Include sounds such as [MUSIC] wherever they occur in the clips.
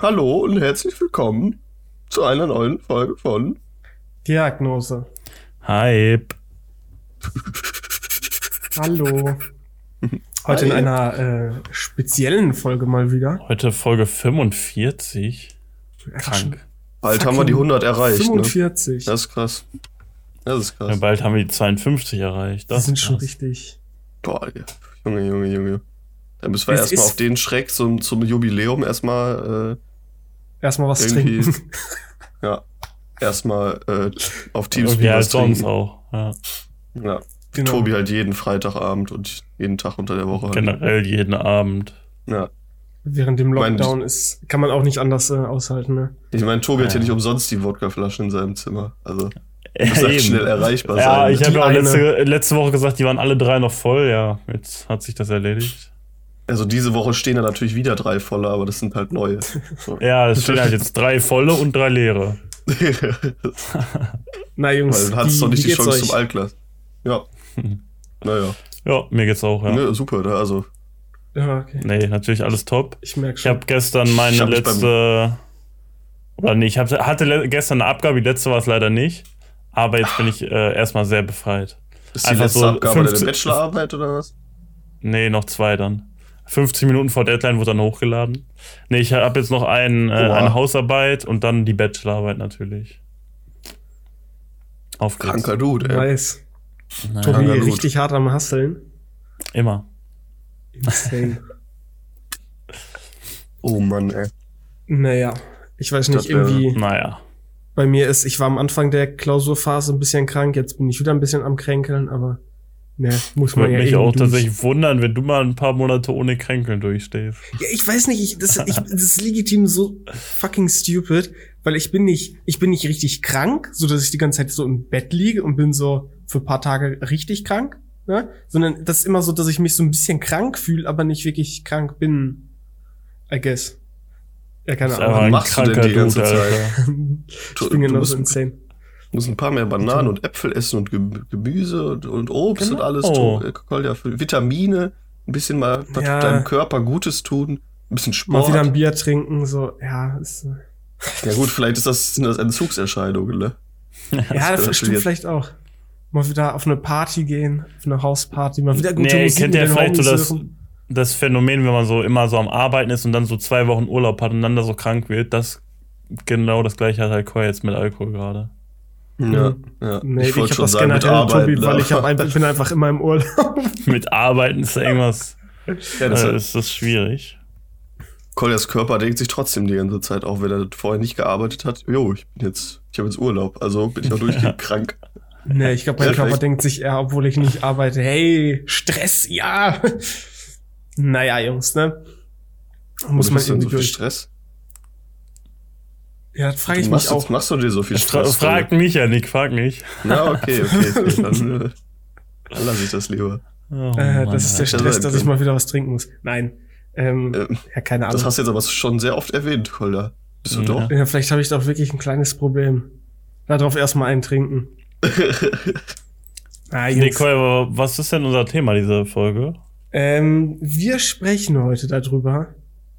Hallo und herzlich willkommen zu einer neuen Folge von Diagnose. Hype. Hallo. Heute in Hi. einer äh, speziellen Folge mal wieder. Heute Folge 45. Krank. Bald haben wir die 100 erreicht. Ne? 45. Das ist krass. Das ist Ja, krass. bald haben wir die 52 erreicht. das Das sind ist schon richtig. Boah, ja. Junge, Junge, Junge. Da müssen wir erstmal auf den Schreck zum, zum Jubiläum erstmal, Erstmal was Irgendwie- trinken. ja, erstmal äh, auf Irgendwie Teamspeak halt was sonst trinken. auch. Ja. Ja. Genau. Tobi halt jeden Freitagabend und jeden Tag unter der Woche. halt. Generell jeden Abend. Ja. Während dem mein- Lockdown ist, kann man auch nicht anders äh, aushalten, ne? Ich meine, Tobi hat ja Ja. nicht umsonst die Wodkaflaschen in seinem Zimmer. Also, Ja, muss halt eben. schnell erreichbar ja, sein. ich ne? habe ja letzte, letzte Woche gesagt, die waren alle drei noch voll. Ja, jetzt hat sich das erledigt. Also diese Woche stehen da natürlich wieder drei volle, aber das sind halt neue. So. Ja, es stehen halt jetzt drei volle und drei leere. [LAUGHS] Na Weil Jungs, du hattest wie, doch nicht wie die Chance euch? zum Altglas. Ja. [LAUGHS] naja. Ja, mir geht's auch, ja. Ne, super, ne? Also, Ja, okay. Nee, natürlich alles top. Ich merke Ich schon. habe gestern meine Ich hab letzte. Oder nee, ich hab, hatte gestern eine Abgabe, die letzte war es leider nicht. Aber jetzt bin ich äh, erstmal sehr befreit. ist die Einfach letzte so Abgabe 15 deine Bachelorarbeit oder was? Nee, noch zwei dann. 15 Minuten vor Deadline wurde dann hochgeladen. Nee, ich habe jetzt noch ein, äh, eine Hausarbeit und dann die Bachelorarbeit natürlich. Auf geht's. Kranker Dude, ey. Nice. Naja, Tobi, gut. richtig hart am Hasseln. Immer. Insane. [LAUGHS] Oh Mann, ey. naja, ich weiß Das nicht, wär- irgendwie Naja. bei mir ist, ich war am Anfang der Klausurphase ein bisschen krank, jetzt bin ich wieder ein bisschen am Kränkeln, aber ne, muss man Würde ja mich auch durch. tatsächlich wundern, wenn du mal ein paar Monate ohne Kränkeln durchstehst. Ja, ich weiß nicht, ich, das, ich, das ist legitim so fucking stupid, weil ich bin nicht, ich bin nicht richtig krank, so dass ich die ganze Zeit so im Bett liege und bin so für ein paar Tage richtig krank, ne? sondern das ist immer so, dass ich mich so ein bisschen krank fühle, aber nicht wirklich krank bin. I guess. Ja, keine Ahnung. ein machst du denn die ganze Zeit? [LAUGHS] Ich bin genauso insane. Musst ein paar mehr Bananen und Äpfel essen und Ge Gemüse und, und Obst und Genau. alles. To- äh, Kolja, für Vitamine, ein bisschen mal was Ja. deinem Körper Gutes tun, ein bisschen Mal Sport. wieder ein Bier trinken, so, ja, ist, äh, Ja gut, vielleicht ist das, sind das Entzugserscheinungen, ne? [LAUGHS] ja, das wäre stimmt jetzt- vielleicht auch. Mal wieder auf eine Party gehen, auf eine Hausparty, mal wieder gute Nee, Musik kennt ihr den vielleicht so das, das Phänomen, wenn man so immer so am Arbeiten ist und dann so zwei Wochen Urlaub hat und dann da so krank wird? Das genau das gleiche hat halt Koi jetzt mit Alkohol gerade. Ja, ja. Nee, ich, wollte hab das generell, Tobi, weil ich einfach, bin einfach immer im Urlaub. [LAUGHS] mit Arbeiten ist irgendwas. ja, das äh, ist das schwierig. Koljas Körper denkt sich trotzdem die ganze Zeit, auch wenn er vorher nicht gearbeitet hat, jo, ich bin jetzt, ich habe jetzt Urlaub, also bin ich auch [LAUGHS] durchgehend krank. nee, ich glaube, mein. Körper denkt sich eher, obwohl ich nicht arbeite, hey, Stress, ja. [LAUGHS] naja, Jungs, ne? Muss man irgendwie so viel durch. Stress? Ja, das frage ich mich machst, auch. jetzt, machst du dir so viel Fra Stress? frag mich ja, Nick, frag nicht. Na, okay, okay, [LAUGHS] okay. Dann, äh, dann lasse ich das lieber. Oh, Äh, Mann, das ist der. Stress, sein dass ich können. mal wieder was trinken muss. Nein. Ähm, Ähm, ja, keine Ahnung. Das hast du jetzt aber schon sehr oft erwähnt, Kolja. Bist du Ja. doch? ja, vielleicht habe ich doch wirklich ein kleines Problem. Darauf erstmal einen trinken. [LAUGHS] Ah, Koi, aber was ist denn unser Thema dieser Folge? Ähm, wir sprechen heute darüber,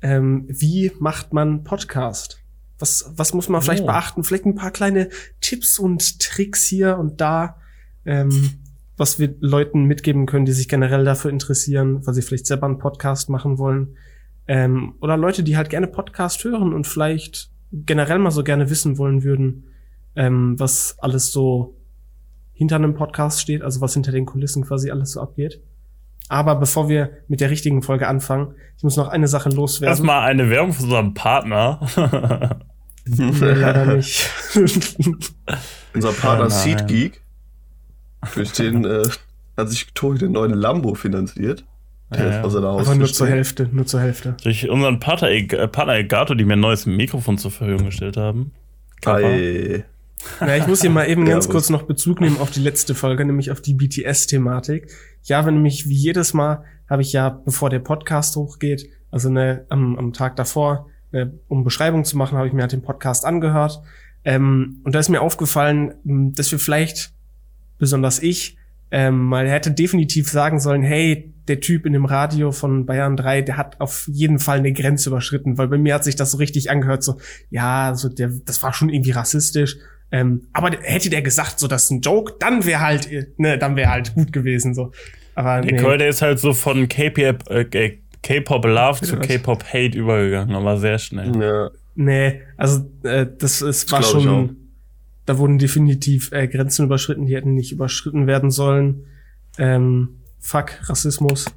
ähm, wie macht man Podcast? Was, was muss man vielleicht Oh. beachten? Vielleicht ein paar kleine Tipps und Tricks hier und da, ähm, was wir Leuten mitgeben können, die sich generell dafür interessieren, weil sie vielleicht selber einen Podcast machen wollen. Ähm, oder Leute, die halt gerne Podcast hören und vielleicht generell mal so gerne wissen wollen würden, ähm, was alles so hinter einem Podcast steht, also was hinter den Kulissen quasi alles so abgeht. Aber bevor wir mit der richtigen Folge anfangen, ich muss noch eine Sache loswerden. Erstmal eine Werbung von unserem Partner. Nee, leider [LAUGHS] nicht. [LAUGHS] Unser Partner Oh. SeatGeek, durch den äh, hat sich Tobi den neuen Lambo finanziert. Der Ja, ja. vor seiner Aber nur zur. Hälfte, nur zur Hälfte. Durch unseren Partner, äh, Partner Elgato, die mir ein neues Mikrofon zur Verfügung gestellt haben. Kappa. Ei. Na, ich muss hier mal eben Ja, ganz kurz noch Bezug nehmen auf die letzte Folge, nämlich auf die BTS-Thematik. Ich habe nämlich wie jedes Mal, habe ich ja, bevor der Podcast hochgeht, also ne, am, am Tag davor, ne, um Beschreibung zu machen, habe ich mir halt den Podcast angehört. Ähm, und da ist mir aufgefallen, m, dass wir vielleicht, besonders ich, Ähm, man hätte definitiv sagen sollen, hey, der Typ in dem Radio von Bayern 3, der hat auf jeden Fall eine Grenze überschritten, weil bei mir hat sich das so richtig angehört, so, ja, so der, das war schon irgendwie rassistisch. Ähm, aber hätte der gesagt, so das ist ein Joke, dann wäre halt, ne, dann wäre halt gut gewesen, so. Aber Der nee. Call, der ist halt so von K-Pop äh, K-Pop Love zu? K-Pop Hate übergegangen, aber sehr schnell. Ja, Nee, also äh, das es war schon, da wurden definitiv äh, Grenzen überschritten, die hätten nicht überschritten werden sollen. Ähm, fuck, Rassismus.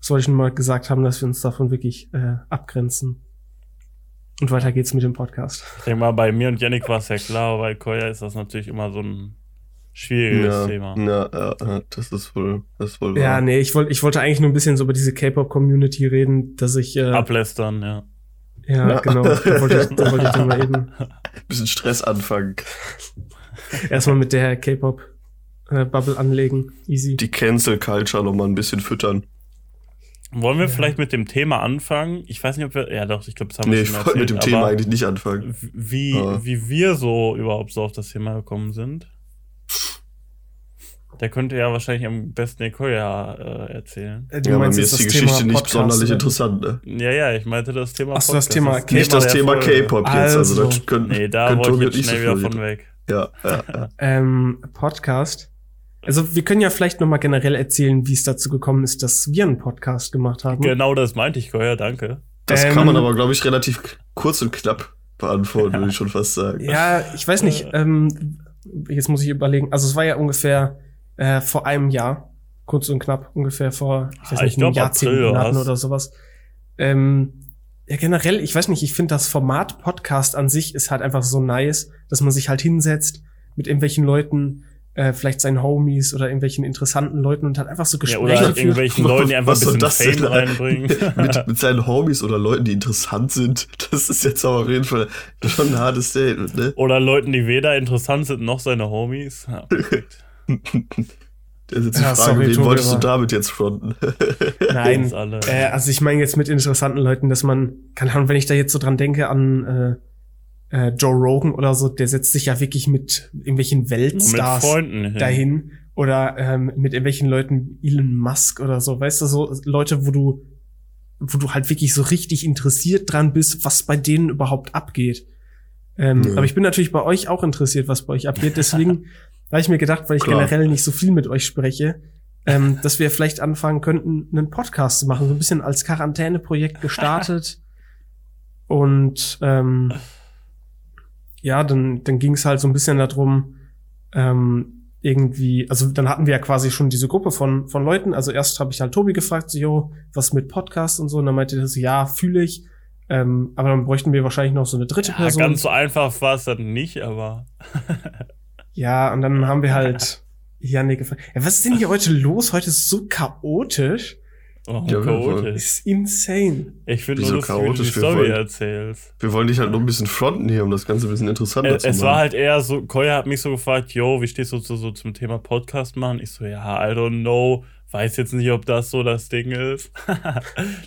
Soll ich nur mal gesagt haben, dass wir uns davon wirklich äh, abgrenzen. Und weiter geht's mit dem Podcast. Ich denke mal, bei mir und Yannick war es ja klar, aber bei Koya ist das natürlich immer so ein schwieriges ja, Thema. ja, ja, ja, das ist wohl, das ist wohl Ja, wahr. nee, ich wollte ich wollte eigentlich nur ein bisschen so über diese K-Pop-Community reden, dass ich äh, Ablästern, ja. ja, Ja. genau, da wollte ich, da wollte ich dann mal eben Bisschen Stress anfangen. erstmal mit der K-Pop äh, anlegen. Easy. Die Cancel Culture noch mal ein bisschen füttern. Wollen wir Ja. vielleicht mit dem Thema anfangen? Ich weiß nicht, ob wir. Ja, doch, ich glaube, das haben Nee, wir ich schon wollte [LAUGHS] mit dem Thema eigentlich nicht anfangen. Wie, Aber- wie wir so überhaupt so auf das Thema gekommen sind. Der könnte ja wahrscheinlich am besten Koya äh, erzählen. Äh, du Ja, bei meinst mir jetzt ist die das Geschichte Thema nicht Podcast, sonderlich oder? interessant. Ne? Ja, ja, ich meinte das Thema Ach so, das Thema K- Nicht das Thema. K-Pop jetzt. Also, Also. das können, Nee, da können wollte ich jetzt so schnell wieder viel von weg. Ja, ja, ja. Ähm, Podcast. Also wir können ja vielleicht noch mal generell erzählen, wie es dazu gekommen ist, dass wir einen Podcast gemacht haben. Genau das meinte ich, Koya, danke. Das Ähm, kann man aber, glaube ich, relativ kurz und knapp beantworten, würde ich schon fast sagen. Ja, ich weiß nicht. Ähm, jetzt muss ich überlegen. Also es war ja ungefähr äh, vor einem Jahr, kurz und knapp, ungefähr vor, ich weiß Ah, nicht, ich glaub, einem Jahr, zehn Monaten oder sowas. Ähm, ja, generell, ich weiß nicht, ich finde das Format Podcast an sich ist halt einfach so nice, dass man sich halt hinsetzt mit irgendwelchen Leuten, äh, vielleicht seinen Homies oder irgendwelchen interessanten Leuten und halt einfach so Ja, Gespräche oder führt. irgendwelchen Leuten, die einfach Was ein soll bisschen das denn? Fame reinbringen. [LAUGHS] mit, [LAUGHS] mit seinen Homies oder Leuten, die interessant sind. Das ist jetzt aber auf jeden Fall schon ein hartes Statement, ne? Oder Leuten, die weder interessant sind noch seine Homies. Ja, perfekt. [LAUGHS] Das ist jetzt die Ja, Frage, sorry, wen Tobi, wolltest du damit jetzt fronten? Nein. Äh, also ich meine jetzt mit interessanten Leuten, dass man, keine Ahnung, wenn ich da jetzt so dran denke an äh, äh, Joe Rogan oder so, der setzt sich ja wirklich mit irgendwelchen mit Weltstars Freunden hin. dahin oder ähm, mit irgendwelchen Leuten, Elon Musk oder so, weißt du, so Leute, wo du, wo du halt wirklich so richtig interessiert dran bist, was bei denen überhaupt abgeht. Ähm, Ja. Aber ich bin natürlich bei euch auch interessiert, was bei euch abgeht. Deswegen [LAUGHS] habe ich mir gedacht, weil ich Klar. generell nicht so viel mit euch spreche, ähm, dass wir vielleicht anfangen könnten, einen Podcast zu machen, so ein bisschen als Quarantäneprojekt gestartet. [LAUGHS] Und ähm, ja, dann, dann ging es halt so ein bisschen darum, ähm, irgendwie, also dann hatten wir ja quasi schon diese Gruppe von, von Leuten. Also erst habe ich halt Tobi gefragt, so, jo, was mit Podcast und so. Und dann meinte er so, ja, fühle ich. Ähm, aber dann bräuchten wir wahrscheinlich noch so eine dritte Ja, Person. ganz so einfach war es dann nicht, aber [LAUGHS] Ja, und dann haben wir halt Janik gefragt. Ja, was ist denn hier heute los? Heute ist so chaotisch. Oh, Ja, wir chaotisch. ist insane. Ich finde nur lustig, wie du die chaotisch? Wir Story wollen- erzählst. Wir wollen dich halt noch ein bisschen fronten hier, um das Ganze ein bisschen interessanter Es, zu es machen. war halt eher so, Koya hat mich so gefragt, yo, wie stehst du so, so zum Thema Podcast machen? Ich so, ja, I don't know, weiß jetzt nicht, ob das so das Ding ist. [LAUGHS]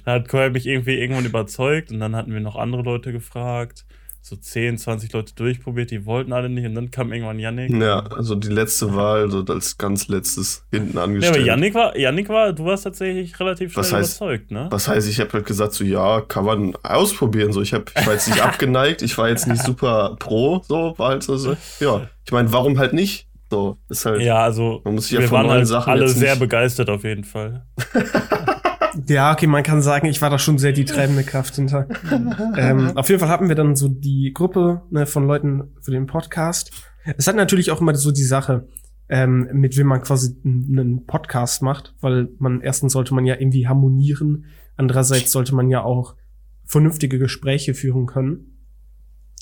da hat Koya mich irgendwie irgendwann überzeugt und dann hatten wir noch andere Leute gefragt. So 10, 20 Leute durchprobiert, die wollten alle nicht und dann kam irgendwann Yannick. ja, also die letzte Wahl, so als ganz letztes hinten Ja, angestellt. aber Yannick war, Yannick war, du warst tatsächlich relativ schnell Was heißt- überzeugt, ne? Was heißt, ich habe halt gesagt, so ja, kann man ausprobieren. So, ich, hab, ich war jetzt nicht [LAUGHS] abgeneigt, ich war jetzt nicht super pro, so, war halt so, so ja. Ich meine, warum halt nicht? So, ist halt. Ja, also Man muss sich ja wir von waren neuen halt Sachen alle sehr nicht- begeistert auf jeden Fall. [LAUGHS] Ja, okay, man kann sagen, ich war da schon sehr die treibende Kraft hinter. [LAUGHS] ähm, auf jeden Fall hatten wir dann so die Gruppe ne, von Leuten für den Podcast. Es hat natürlich auch immer so die Sache, ähm, mit wem man quasi einen Podcast macht, weil man erstens sollte man ja irgendwie harmonieren, andererseits sollte man ja auch vernünftige Gespräche führen können.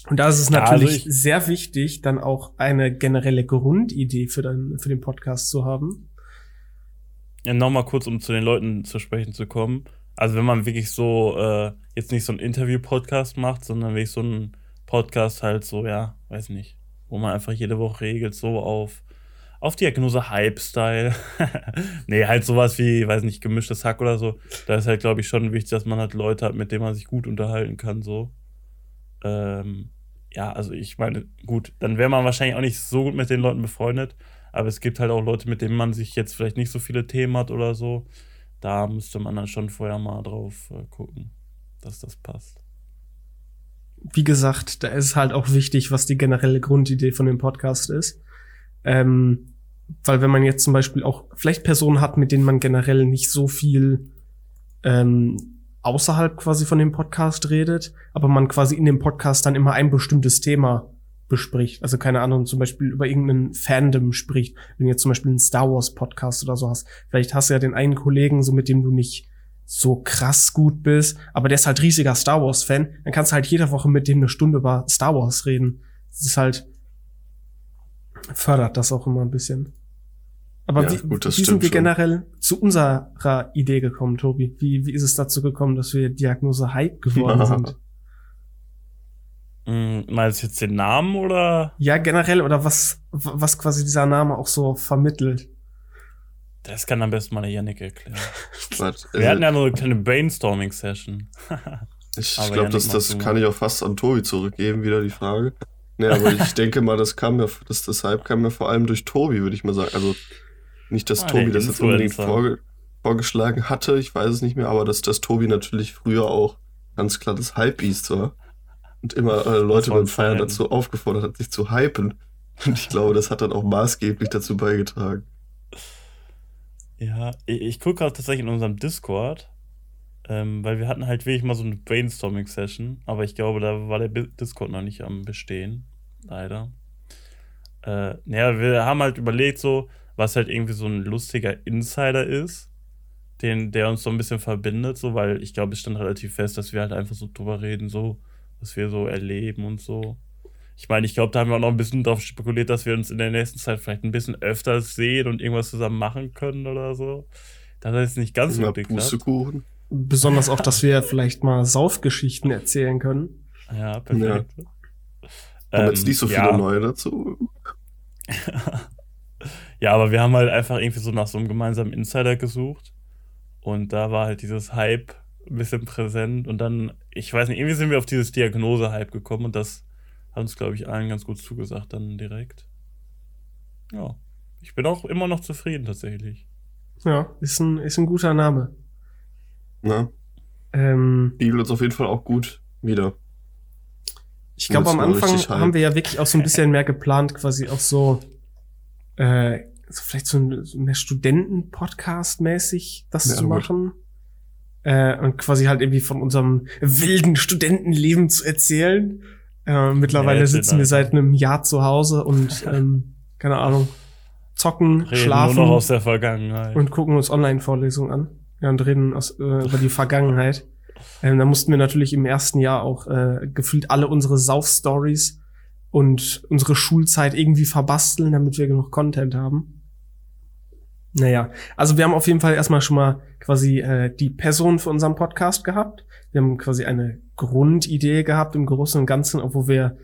Und da ist es also natürlich ich- sehr wichtig, dann auch eine generelle Grundidee für, den, für den Podcast zu haben. Ja, nochmal kurz, um zu den Leuten zu sprechen zu kommen. Also wenn man wirklich so, äh, jetzt nicht so einen Interview-Podcast macht, sondern wirklich so einen Podcast halt so, ja, weiß nicht, wo man einfach jede Woche regelt, so auf, auf Diagnose Hype-Style. [LAUGHS] nee, halt sowas wie, weiß nicht, gemischtes Hack oder so. Da ist halt, glaube ich, schon wichtig, dass man halt Leute hat, mit denen man sich gut unterhalten kann, so. Ähm, ja, also ich meine, gut, dann wäre man wahrscheinlich auch nicht so gut mit den Leuten befreundet. Aber es gibt halt auch Leute, mit denen man sich jetzt vielleicht nicht so viele Themen hat oder so. Da müsste man dann schon vorher mal drauf äh, gucken, dass das passt. Wie gesagt, da ist halt auch wichtig, was die generelle Grundidee von dem Podcast ist. Ähm, weil wenn man jetzt zum Beispiel auch vielleicht Personen hat, mit denen man generell nicht so viel ähm, außerhalb quasi von dem Podcast redet, aber man quasi in dem Podcast dann immer ein bestimmtes Thema bespricht. Also keine Ahnung, zum Beispiel über irgendeinen Fandom spricht. Wenn du jetzt zum Beispiel einen Star Wars Podcast oder so hast, vielleicht hast du ja den einen Kollegen, so mit dem du nicht so krass gut bist, aber der ist halt riesiger Star Wars Fan, dann kannst du halt jede Woche mit dem eine Stunde über Star Wars reden. Das ist halt fördert das auch immer ein bisschen. Aber Ja, wie, gut, wie sind wir schon. generell zu unserer Idee gekommen, Tobi? Wie, wie ist es dazu gekommen, dass wir Diagnose Hype geworden [LAUGHS] sind? Hm, meinst du jetzt den Namen oder? Ja, generell oder was, was quasi dieser Name auch so vermittelt. Das kann am besten mal der Yannick erklären. [LAUGHS] Wir äh, hatten ja nur eine kleine Brainstorming-Session. [LAUGHS] Ich glaube, das, das kann ich auch fast an Tobi zurückgeben, wieder die Frage. Nee, aber ich [LAUGHS] denke mal, das kam mir, das, deshalb kam mir vor allem durch Tobi, würde ich mal sagen. Also nicht, dass Ah, Tobi das jetzt unbedingt vorge vorgeschlagen hatte, ich weiß es nicht mehr, aber dass, dass Tobi natürlich früher auch ganz klar das Hype-Beast war. Und immer äh, Leute beim Feiern fein. dazu aufgefordert hat, sich zu hypen. Und ich glaube, das hat dann auch maßgeblich dazu beigetragen. Ja, ich, ich gucke gerade tatsächlich in unserem Discord, ähm, weil wir hatten halt wirklich mal so eine Brainstorming-Session, aber ich glaube, da war der Discord noch nicht am Bestehen, leider. Äh, naja, wir haben halt überlegt, so, was halt irgendwie so ein lustiger Insider ist, den, der uns so ein bisschen verbindet, so, weil ich glaube, es stand relativ fest, dass wir halt einfach so drüber reden, so, was wir so erleben und so. Ich meine, ich glaube, da haben wir auch noch ein bisschen darauf spekuliert, dass wir uns in der nächsten Zeit vielleicht ein bisschen öfter sehen und irgendwas zusammen machen können oder so. Das jetzt nicht ganz so. Pustekuchen. Besonders auch, dass wir vielleicht mal Saufgeschichten erzählen können. Ja, perfekt. Haben Ähm, jetzt nicht so viele ja, neue dazu. [LAUGHS] Ja, aber wir haben halt einfach irgendwie so nach so einem gemeinsamen Insider gesucht. Und da war halt dieses Hype ein bisschen präsent. Und dann, ich weiß nicht, irgendwie sind wir auf dieses Diagnose-Hype gekommen und das hat uns, glaube ich, allen ganz gut zugesagt dann direkt. Ja. Ich bin auch immer noch zufrieden tatsächlich. Ja, ist ein, ist ein guter Name. Na, Ähm, die uns auf jeden Fall auch gut wieder. ich glaube, am Anfang haben wir ja wirklich auch so ein bisschen mehr geplant, quasi auch so, äh, so vielleicht so, ein, so mehr Studenten-Podcast-mäßig das Ja, zu gut. Äh, und quasi halt irgendwie von unserem wilden Studentenleben zu erzählen. Äh, mittlerweile Ja, sitzen wir seit einem Jahr zu Hause und, [LAUGHS] ähm, keine Ahnung, zocken, Reden schlafen. nur noch aus der Vergangenheit. und gucken uns Online-Vorlesungen an. Ja, und reden aus, äh, über die Vergangenheit. Ähm, da mussten wir natürlich im ersten Jahr auch äh, gefühlt alle unsere Sauf-Stories und unsere Schulzeit irgendwie verbasteln, damit wir genug Content haben. Naja, also wir haben auf jeden Fall erstmal schon mal quasi äh, die Person für unseren Podcast gehabt. Wir haben quasi eine Grundidee gehabt im Großen und Ganzen, obwohl wir,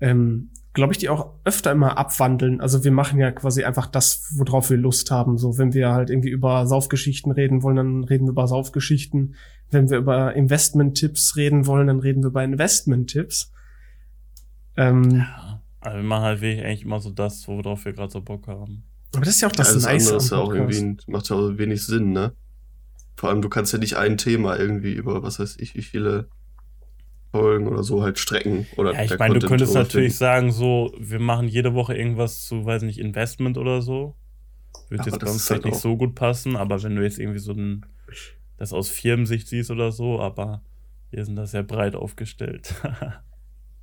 ähm, glaube ich, die auch öfter immer abwandeln. Also wir machen ja quasi einfach das, worauf wir Lust haben. So, wenn wir halt irgendwie über Saufgeschichten reden wollen, dann reden wir über Saufgeschichten. Wenn wir über Investment-Tipps reden wollen, dann reden wir über Investment-Tipps. Ähm, ja. Also wir machen halt wirklich eigentlich immer so das, worauf wir gerade so Bock haben. Aber das ist ja auch das Alles Nice andere ist ja auch irgendwie, macht ja auch wenig Sinn, ne? Vor allem, du kannst ja nicht ein Thema irgendwie über, was weiß ich, wie viele Folgen oder so halt strecken. Oder Ja, ich meine, du könntest natürlich finden. sagen, so, wir machen jede Woche irgendwas zu, weiß nicht, Investment oder so. Wird Aber jetzt bei uns vielleicht halt nicht so gut passen, aber wenn du jetzt irgendwie so ein, das aus Firmensicht siehst oder so, aber wir sind da sehr breit aufgestellt. [LAUGHS]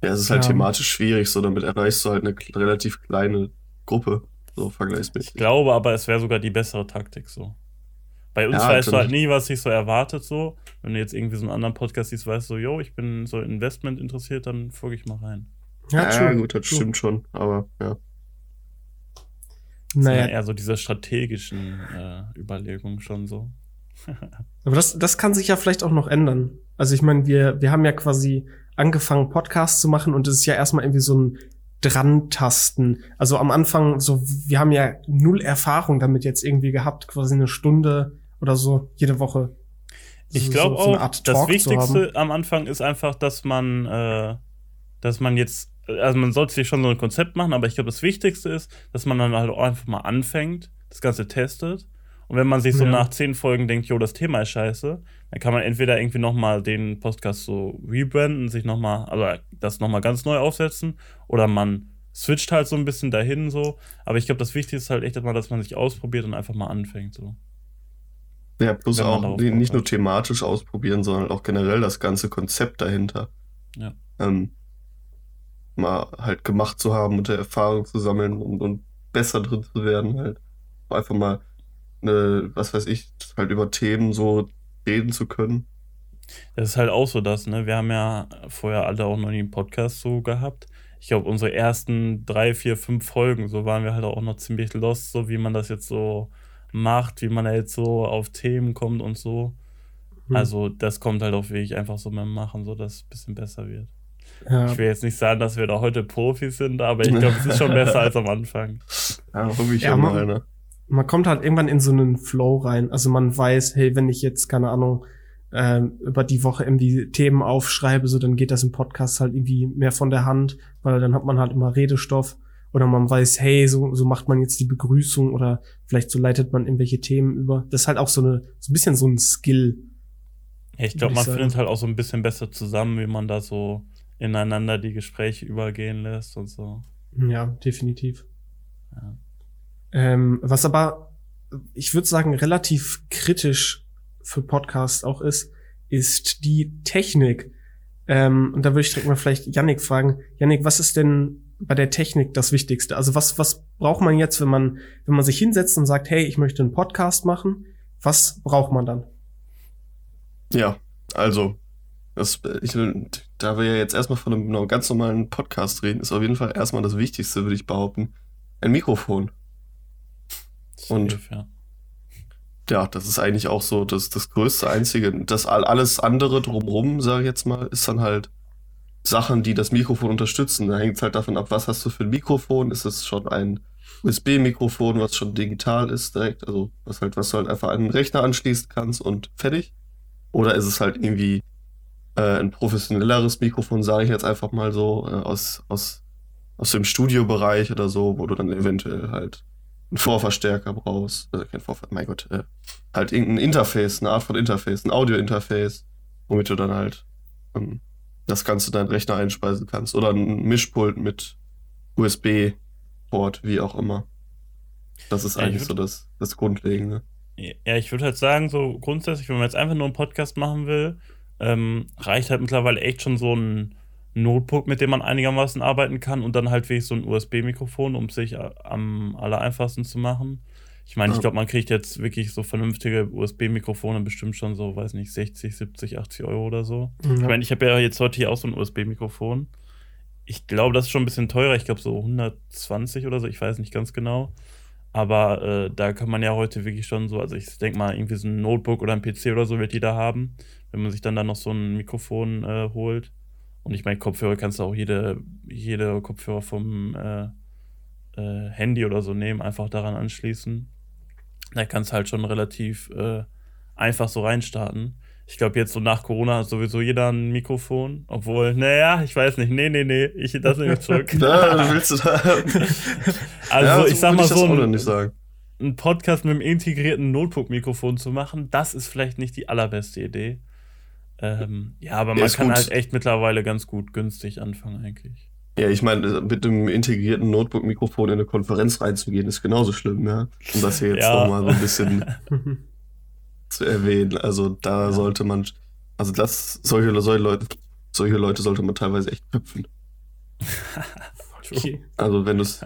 Ja, es ist halt Ja. thematisch schwierig, so damit erreichst du halt eine relativ kleine Gruppe, so vergleichsmäßig. ich glaube aber, es wäre sogar die bessere Taktik so. Bei uns Ja, weißt du halt nie, was sich so erwartet so. Wenn du jetzt irgendwie so einen anderen Podcast siehst, weißt du, yo, ich bin so Investment interessiert, dann folge ich mal rein. Ja, true, gut, das true. stimmt schon, aber ja. Das ja Naja, eher so diese strategischen äh, Überlegungen schon so. [LAUGHS] aber das, das kann sich ja vielleicht auch noch ändern. Also ich meine, wir, wir haben ja quasi angefangen, Podcasts zu machen und es ist ja erstmal irgendwie so ein Drantasten. Also am Anfang, so, wir haben ja null Erfahrung damit jetzt irgendwie gehabt, quasi eine Stunde oder so jede Woche. Ich so- glaube so auch, das. Wichtigste am Anfang ist einfach, dass man, äh, dass man jetzt, also man sollte sich schon so ein Konzept machen, aber ich glaube, das Wichtigste ist, dass man dann halt auch einfach mal anfängt, das Ganze testet. Und wenn man sich so Ja. nach zehn Folgen denkt, jo, das Thema ist scheiße, dann kann man entweder irgendwie nochmal den Podcast so rebranden, sich nochmal, also das nochmal ganz neu aufsetzen, oder man switcht halt so ein bisschen dahin so. Aber ich glaube, das Wichtigste ist halt echt mal, dass man sich ausprobiert und einfach mal anfängt so. Ja, plus auch nicht nur thematisch ausprobieren, sondern auch generell das ganze Konzept dahinter. Ja. Ähm, mal halt gemacht zu haben und Erfahrung zu sammeln und, und besser drin zu werden, halt. Einfach mal, ne, was weiß ich, halt über Themen so reden zu können. Das ist halt auch so das, ne? Wir haben ja vorher alle auch noch nie einen Podcast so gehabt. Ich glaube, unsere ersten drei, vier, fünf Folgen, so waren wir halt auch noch ziemlich lost, so wie man das jetzt so macht, wie man da jetzt so auf Themen kommt und so. Hm. Also, das kommt halt auch wirklich einfach so beim Machen, so dass es ein bisschen besser wird. ja. Ich will jetzt nicht sagen, dass wir da heute Profis sind, aber ich glaube, es ist schon [LAUGHS] besser als am Anfang. Ja, hoffe ich Ja, mal, ne? Man kommt halt irgendwann in so einen Flow rein. Also man weiß, hey, wenn ich jetzt, keine Ahnung, ähm, über die Woche irgendwie Themen aufschreibe, so dann geht das im Podcast halt irgendwie mehr von der Hand, weil dann hat man halt immer Redestoff. Oder man weiß, hey, so, so macht man jetzt die Begrüßung oder vielleicht so leitet man irgendwelche Themen über. Das ist halt auch so eine, so ein bisschen so ein Skill. Ich glaube, man ich findet halt auch so ein bisschen besser zusammen, wie man da so ineinander die Gespräche übergehen lässt und so. Ja, definitiv. Ja. Ähm, was aber, ich würde sagen, relativ kritisch für Podcasts auch ist, ist die Technik. Ähm, und da würde ich direkt mal vielleicht Yannick fragen. Yannick, was ist denn bei der Technik das Wichtigste? Also was, was braucht man jetzt, wenn man, wenn man sich hinsetzt und sagt, hey, ich möchte einen Podcast machen? Was braucht man dann? Ja, also, das, ich, da wir ja jetzt erstmal von einem ganz normalen Podcast reden, ist auf jeden Fall erstmal das Wichtigste, würde ich behaupten, ein Mikrofon. Und- Safe, ja. Ja, das ist eigentlich auch so das, das größte Einzige. Das all- alles andere drumrum, sage ich jetzt mal, ist dann halt Sachen, die das Mikrofon unterstützen. Da hängt es halt davon ab, was hast du für ein Mikrofon? Ist es schon ein USB-Mikrofon, was schon digital ist direkt, also was halt, was du halt einfach an den Rechner anschließen kannst und fertig? Oder ist es halt irgendwie äh, ein professionelleres Mikrofon, sage ich jetzt einfach mal so, äh, aus, aus, aus dem Studiobereich oder so, wo du dann eventuell halt einen Vorverstärker brauchst, äh, kein Vorver mein Gott, äh, halt irgendein Interface, eine Art von Interface, ein Audio-Interface, womit du dann halt ähm, das Ganze in deinen Rechner einspeisen kannst. Oder ein Mischpult mit USB-Port, wie auch immer. Das ist Ja, ich eigentlich so das, das Grundlegende. Ja, ich würde halt sagen, so grundsätzlich, wenn man jetzt einfach nur einen Podcast machen will, ähm, reicht halt mittlerweile echt schon so ein Notebook, mit dem man einigermaßen arbeiten kann und dann halt wirklich so ein USB-Mikrofon, um es sich äh, am aller einfachsten zu machen. Ich meine, ich Ja. glaube, man kriegt jetzt wirklich so vernünftige USB-Mikrofone bestimmt schon so, weiß nicht, 60, 70, 80 Euro oder so. Ich meine, ich habe ja jetzt heute hier auch so ein USB-Mikrofon. Ich glaube, das ist schon ein bisschen teurer. Ich glaube, so 120 oder so. Ich weiß nicht ganz genau. Aber äh, da kann man ja heute wirklich schon so, also ich denke mal, irgendwie so ein Notebook oder ein PC oder so wird jeder haben, wenn man sich dann da noch so ein Mikrofon äh, holt. Und ich meine, Kopfhörer kannst du auch jede, jede Kopfhörer vom äh, äh, Handy oder so nehmen, einfach daran anschließen. Da kannst du halt schon relativ äh, einfach so reinstarten. Ich glaube, jetzt so nach Corona hat sowieso jeder ein Mikrofon. Obwohl, naja, ich weiß nicht. Nee, nee, nee. Ich, das nehme ich zurück. [LAUGHS] Da willst du da. [LAUGHS] Also, Ja, ich sag mal das so, ein, Podcast mit einem integrierten Notebook-Mikrofon zu machen, das ist vielleicht nicht die allerbeste Idee. Ähm, ja, aber Ja, man ist kann gut. halt echt mittlerweile ganz gut günstig anfangen, eigentlich. Ja, ich meine, mit dem integrierten Notebook-Mikrofon in eine Konferenz reinzugehen, ist genauso schlimm, ja. Um das hier jetzt Ja. nochmal so ein bisschen [LAUGHS] zu erwähnen. Also da Ja. sollte man, also das, solche, solche Leute, solche Leute sollte man teilweise echt köpfen. [LAUGHS] okay. Also wenn du es,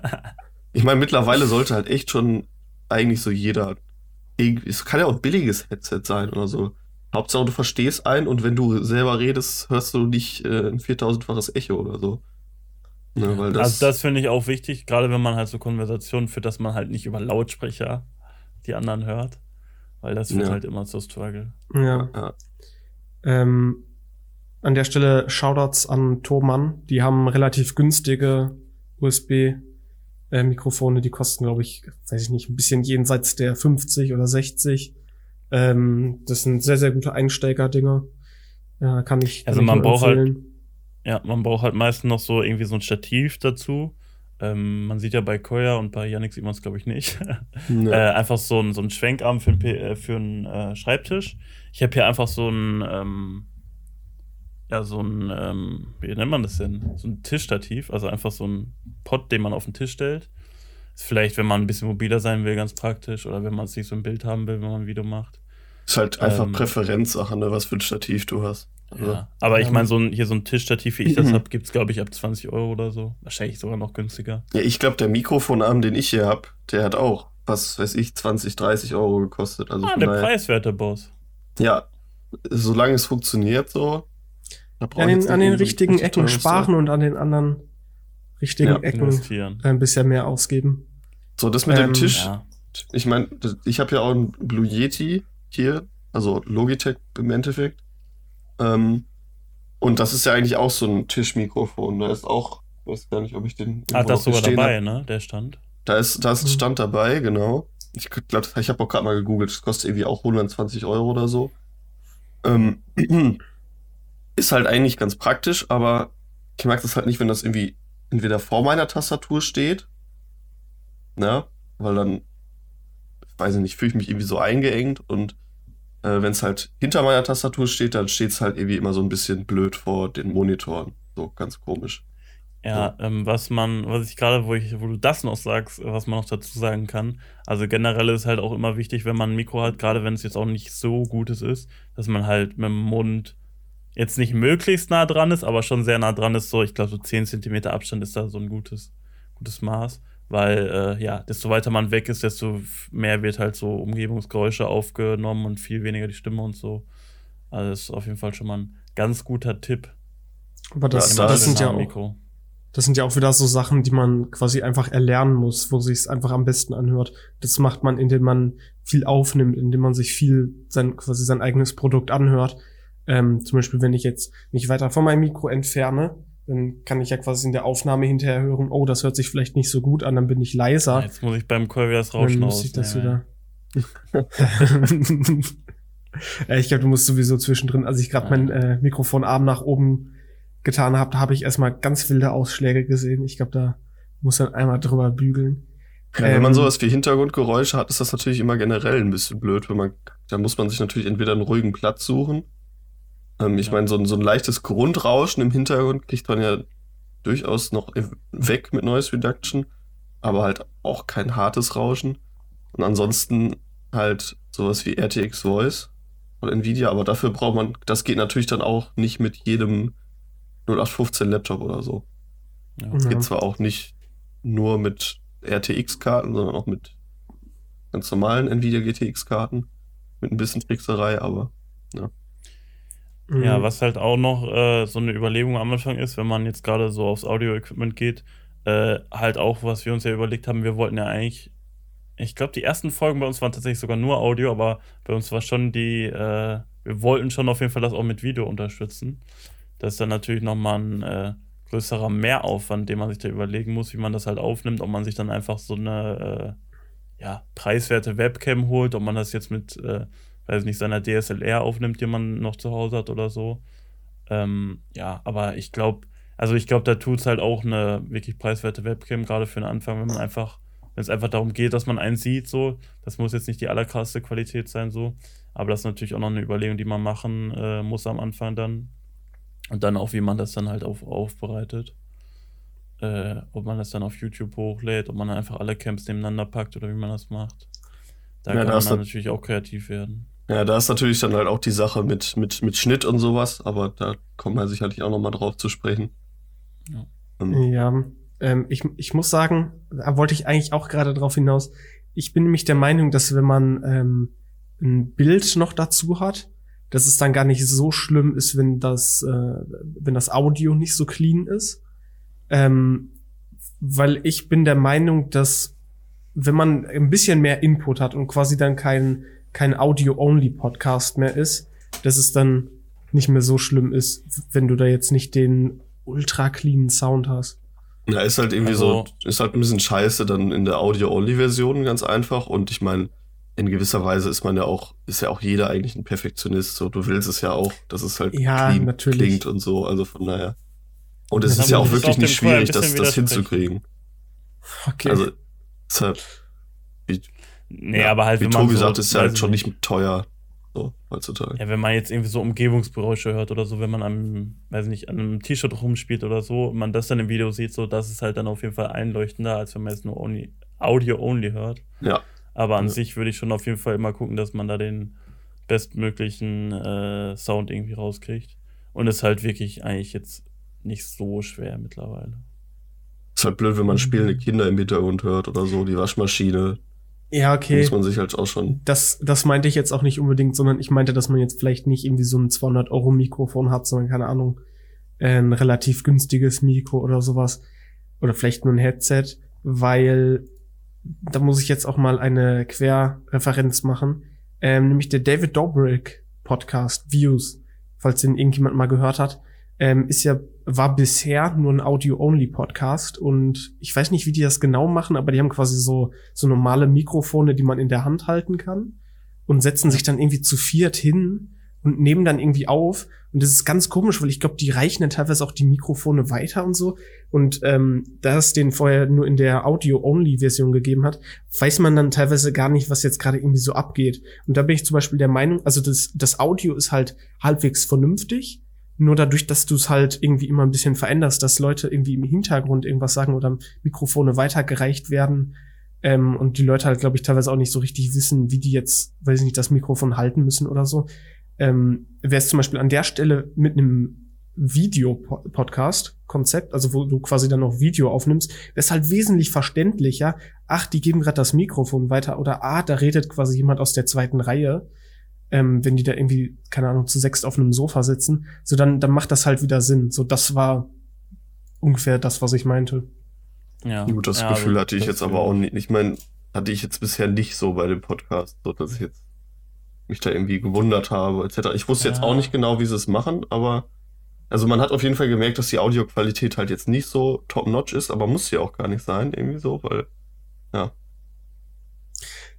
ich meine, mittlerweile sollte halt echt schon eigentlich so jeder, es kann ja auch ein billiges Headset sein oder so. Hauptsache du verstehst ein und wenn du selber redest, hörst du nicht äh, ein 4000-faches Echo oder so. Ne, weil das, also das finde ich auch wichtig, gerade wenn man halt so Konversationen führt, dass man halt nicht über Lautsprecher die anderen hört. Weil das wird Ja. halt immer zur Struggle. Ja. ja, Ähm, an der Stelle Shoutouts an Thomann. Die haben relativ günstige USB-Mikrofone. Die kosten, glaube ich, weiß ich nicht, ein bisschen jenseits der 50 oder 60. Ähm, das sind sehr, sehr gute Einsteiger-Dinger. Ja, kann ich. Also kann ich man braucht halt-. Ja, man braucht halt meistens noch so irgendwie so ein Stativ dazu. Ähm, man sieht ja bei Koya und bei Yannick sieht man es, glaube ich, nicht. [LAUGHS] Ja. äh, einfach so ein, so ein Schwenkarm für einen, P- äh, für einen äh, Schreibtisch. Ich habe hier einfach so ein, ähm, ja, so ein, ähm, wie nennt man das denn? So ein Tischstativ, also einfach so ein Pot, den man auf den Tisch stellt. Ist vielleicht, wenn man ein bisschen mobiler sein will, ganz praktisch. Oder wenn man sich so ein Bild haben will, wenn man ein Video macht. Ist halt einfach Ähm, Präferenzsache, ne, was für ein Stativ du hast. Also, Ja. Aber ich meine, so ein, hier so ein Tischstativ, wie ich das Mhm. habe, gibt es, glaube ich, ab 20 Euro oder so. Wahrscheinlich sogar noch günstiger. Ja, ich glaube, der Mikrofonarm, den ich hier hab, der hat auch, was weiß ich, 20, 30 Euro gekostet. Also Ah, von der daher- preiswerte Boss. Ja, solange es funktioniert so. an den, an den richtigen richtig Ecken sparen und an den anderen richtigen Ja, Ecken ein bisschen mehr ausgeben. So, das mit Ähm, dem Tisch. Ja. Ich meine, ich habe ja auch einen Blue Yeti hier, also Logitech im Endeffekt. Ähm, und das ist ja eigentlich auch so ein Tischmikrofon. Da ist auch, ich weiß gar nicht, ob ich den. Ah, das noch sogar dabei, hab. ne? Der stand. Da ist, da ist ein Mhm. Stand dabei, genau. Ich glaube, ich habe auch gerade mal gegoogelt. Das kostet irgendwie auch 120 Euro oder so. Ähm, [CLEARS THROAT] ist halt eigentlich ganz praktisch, aber ich mag das halt nicht, wenn das irgendwie entweder vor meiner Tastatur steht. Ne? Weil dann, weiß ich nicht, fühle ich mich irgendwie so eingeengt und äh, wenn es halt hinter meiner Tastatur steht, dann steht es halt irgendwie immer so ein bisschen blöd vor den Monitoren. So ganz komisch. Ja, ähm, was man, was ich gerade, wo ich, wo du das noch sagst, was man noch dazu sagen kann, also generell ist halt auch immer wichtig, wenn man ein Mikro hat, gerade wenn es jetzt auch nicht so gutes ist, dass man halt mit dem Mund jetzt nicht möglichst nah dran ist, aber schon sehr nah dran ist, so, ich glaube, so 10 Zentimeter Abstand ist da so ein gutes, gutes Maß. Weil, äh, ja, desto weiter man weg ist, desto mehr wird halt so Umgebungsgeräusche aufgenommen und viel weniger die Stimme und so. Also das ist auf jeden Fall schon mal ein ganz guter Tipp. Aber das, Ja, da das sind ja auch, das sind ja auch wieder so Sachen, die man quasi einfach erlernen muss, wo sich es einfach am besten anhört. Das macht man, indem man viel aufnimmt, indem man sich viel sein, quasi sein eigenes Produkt anhört. Ähm, zum Beispiel, wenn ich jetzt mich weiter von meinem Mikro entferne, dann kann ich ja quasi in der Aufnahme hinterher hören, oh, das hört sich vielleicht nicht so gut an, dann bin ich leiser. Jetzt muss ich beim Call wieder das dann Rauschen muss ich das wieder. ja, [LAUGHS] ich glaube, du musst sowieso zwischendrin, als ich gerade Ja. mein äh, Mikrofonarm nach oben getan habe, habe ich erstmal ganz wilde Ausschläge gesehen. Ich glaube, da muss dann einmal drüber bügeln. Ja, wenn man Ähm, sowas wie Hintergrundgeräusche hat, ist das natürlich immer generell ein bisschen blöd, wenn man, da muss man sich natürlich entweder einen ruhigen Platz suchen. Ähm, ich Ja. meine, so ein, so ein leichtes Grundrauschen im Hintergrund kriegt man ja durchaus noch weg mit Noise Reduction, aber halt auch kein hartes Rauschen. Und ansonsten halt sowas wie RTX Voice oder Nvidia, aber dafür braucht man, das geht natürlich dann auch nicht mit jedem 0815 Laptop oder so. Ja. Es Ja. geht zwar auch nicht nur mit RTX-Karten, sondern auch mit ganz normalen Nvidia GTX-Karten. Mit ein bisschen Trickserei, aber Mhm. Ja, was halt auch noch äh, so eine Überlegung am Anfang ist, wenn man jetzt gerade so aufs Audio-Equipment geht, äh, halt auch, was wir uns ja überlegt haben, wir wollten ja eigentlich, ich glaube, die ersten Folgen bei uns waren tatsächlich sogar nur Audio, aber bei uns war schon die, äh, wir wollten schon auf jeden Fall das auch mit Video unterstützen. Das ist dann natürlich nochmal ein äh, größerer Mehraufwand, den man sich da überlegen muss, wie man das halt aufnimmt, ob man sich dann einfach so eine äh, ja, preiswerte Webcam holt, ob man das jetzt mit äh, weiß nicht, seiner DSLR aufnimmt, die man noch zu Hause hat oder so. Ähm, ja, aber ich glaube, also ich glaube, da tut es halt auch eine wirklich preiswerte Webcam, gerade für den Anfang, wenn man einfach, wenn es einfach darum geht, dass man einen sieht, so. Das muss jetzt nicht die allerkrasseste Qualität sein, so. Aber das ist natürlich auch noch eine Überlegung, die man machen äh, muss am Anfang dann. Und dann auch, wie man das dann halt auf, aufbereitet. Äh, ob man das dann auf YouTube hochlädt, ob man einfach alle Camps nebeneinander packt oder wie man das macht. Da Ja, kann da man natürlich auch kreativ werden. Ja, da ist natürlich dann halt auch die Sache mit, mit, mit Schnitt und sowas, aber da kommen wir sicherlich auch nochmal drauf zu sprechen. Ja. Ähm, Ja, ähm, ich, ich muss sagen, da wollte ich eigentlich auch gerade drauf hinaus. Ich bin nämlich der Meinung, dass wenn man ähm, ein Bild noch dazu hat, dass es dann gar nicht so schlimm ist, wenn das, äh, wenn das Audio nicht so clean ist. Ähm, weil ich bin der Meinung, dass wenn man ein bisschen mehr Input hat und quasi dann kein, kein Audio-Only-Podcast mehr ist, dass es dann nicht mehr so schlimm ist, wenn du da jetzt nicht den ultra cleanen Sound hast. Ja, ist halt irgendwie Also- so, ist halt ein bisschen scheiße dann in der Audio-Only-Version ganz einfach. Und ich meine, in gewisser Weise ist man ja auch, ist ja auch jeder eigentlich ein Perfektionist. So, du willst es ja auch, dass es halt Ja, clean natürlich. klingt und so. Also von daher. Und es ist ja auch ich wirklich auch nicht schwierig, das, das hinzukriegen. Okay. Also, deshalb, wie, Nee, ja, aber halt, wie wenn man Tobi so, sagt, ist halt schon nicht teuer. So, heutzutage. Ja, wenn man jetzt irgendwie so Umgebungsgeräusche hört oder so, wenn man am, weiß nicht, an einem T-Shirt rumspielt oder so, und man das dann im Video sieht, so, das ist halt dann auf jeden Fall einleuchtender, als wenn man jetzt nur only, Audio-only hört. Ja. Aber an Ja. sich würde ich schon auf jeden Fall immer gucken, dass man da den bestmöglichen äh, Sound irgendwie rauskriegt. Und ist halt wirklich eigentlich jetzt nicht so schwer mittlerweile. Ist halt blöd, wenn man Mhm. spielende Kinder im Hintergrund hört oder so, die Waschmaschine. Ja, okay. muss man sich halt auch schon. Das, das meinte ich jetzt auch nicht unbedingt, sondern ich meinte, dass man jetzt vielleicht nicht irgendwie so ein 200 Euro Mikrofon hat, sondern keine Ahnung, äh, ein relativ günstiges Mikro oder sowas. Oder vielleicht nur ein Headset, weil da muss ich jetzt auch mal eine Querreferenz machen. Ähm, nämlich der David Dobrik Podcast Views, falls den irgendjemand mal gehört hat, ähm, ist ja, war bisher nur ein Audio-Only-Podcast und ich weiß nicht, wie die das genau machen, aber die haben quasi so, so normale Mikrofone, die man in der Hand halten kann und setzen sich dann irgendwie zu viert hin und nehmen dann irgendwie auf. Und das ist ganz komisch, weil ich glaube, die reichen dann teilweise auch die Mikrofone weiter und so. Und ähm, da es den vorher nur in der Audio-Only-Version gegeben hat, weiß man dann teilweise gar nicht, was jetzt gerade irgendwie so abgeht. Und da bin ich zum Beispiel der Meinung, also das, das Audio ist halt halbwegs vernünftig. Nur dadurch, dass du es halt irgendwie immer ein bisschen veränderst, dass Leute irgendwie im Hintergrund irgendwas sagen oder Mikrofone weitergereicht werden, ähm, und die Leute halt, glaube ich, teilweise auch nicht so richtig wissen, wie die jetzt, weiß ich nicht, das Mikrofon halten müssen oder so. Ähm, Wäre es zum Beispiel an der Stelle mit einem Video-Podcast-Konzept, also wo du quasi dann noch Video aufnimmst, wäre es halt wesentlich verständlicher. Ach, die geben gerade das Mikrofon weiter oder ah, da redet quasi jemand aus der zweiten Reihe. Ähm, wenn die da irgendwie, keine Ahnung, zu sechst auf einem Sofa sitzen, so dann, dann macht das halt wieder Sinn. So, das war ungefähr das, was ich meinte. Ja. Gut, das ja, Gefühl hatte ich jetzt aber auch nicht. Ich meine, hatte ich jetzt bisher nicht so bei dem Podcast, so dass ich jetzt mich da irgendwie gewundert habe, etc. Ich wusste jetzt Ja. auch nicht genau, wie sie es machen, aber also man hat auf jeden Fall gemerkt, dass die Audioqualität halt jetzt nicht so top-notch ist, aber muss ja auch gar nicht sein, irgendwie so, weil, ja.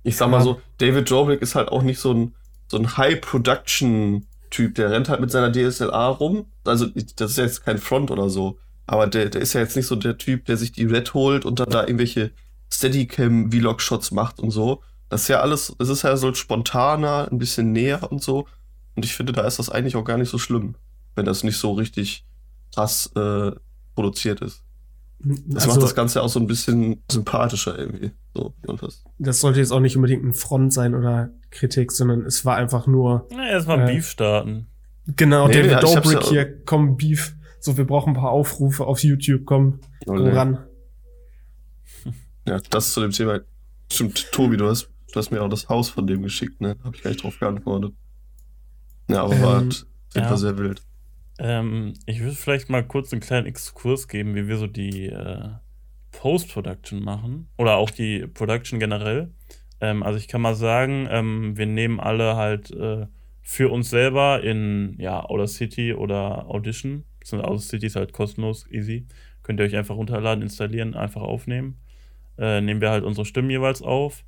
Ich sag mal Ja. so, David Jorvik ist halt auch nicht so ein, so ein High-Production-Typ, der rennt halt mit seiner DSLR rum. Also, das ist ja jetzt kein Front oder so. Aber der, der ist ja jetzt nicht so der Typ, der sich die Red holt und dann da irgendwelche Steadicam-Vlog-Shots macht und so. Das ist ja alles, es ist ja so spontaner, ein bisschen näher und so. Und ich finde, da ist das eigentlich auch gar nicht so schlimm, wenn das nicht so richtig krass äh, produziert ist. Das macht das Ganze auch so ein bisschen sympathischer irgendwie. So, das. sollte jetzt auch nicht unbedingt ein Front sein oder Kritik, sondern es war einfach nur, Na, erstmal Äh, Beef starten. genau, Nee, David ja, Dobrik ja- hier, komm, Beef. So, wir brauchen ein paar Aufrufe auf YouTube, komm, Oh, komm ran. [LAUGHS] Ja, das zu dem Thema. Stimmt, Tobi, du hast, du hast mir auch das Haus von dem geschickt, ne? Hab ich gar nicht drauf geantwortet. Ja, aber Ähm, war halt ja. Sehr wild. Ähm, ich würde vielleicht mal kurz einen kleinen Exkurs geben, wie wir so die äh, Post-Production machen. Oder auch die Production generell. Ähm, also ich kann mal sagen, ähm, wir nehmen alle halt äh, für uns selber in ja, Audacity oder Audition. beziehungsweise Audacity ist halt kostenlos, easy. Könnt ihr euch einfach runterladen, installieren, einfach aufnehmen. Äh, nehmen wir halt unsere Stimmen jeweils auf.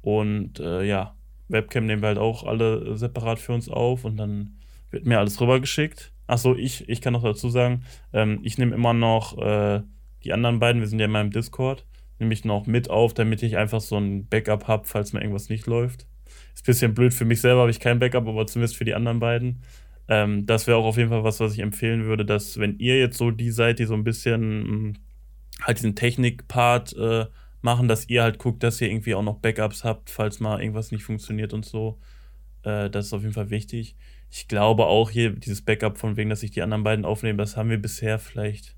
Und äh, ja, Webcam nehmen wir halt auch alle separat für uns auf und dann wird mir alles rübergeschickt. Achso, ich, ich kann noch dazu sagen, ähm, ich nehme immer noch äh, die anderen beiden, wir sind ja in meinem Discord, nehme ich noch mit auf, damit ich einfach so ein Backup habe, falls mir irgendwas nicht läuft. Ist ein bisschen blöd für mich selber, habe ich kein Backup, aber zumindest für die anderen beiden. Ähm, das wäre auch auf jeden Fall was, was ich empfehlen würde, dass wenn ihr jetzt so die seid, die so ein bisschen mh, halt diesen Technik-Part äh, machen, dass ihr halt guckt, dass ihr irgendwie auch noch Backups habt, falls mal irgendwas nicht funktioniert und so. Äh, das ist auf jeden Fall wichtig. Ich glaube auch hier, dieses Backup von wegen, dass ich die anderen beiden aufnehme, das haben wir bisher vielleicht,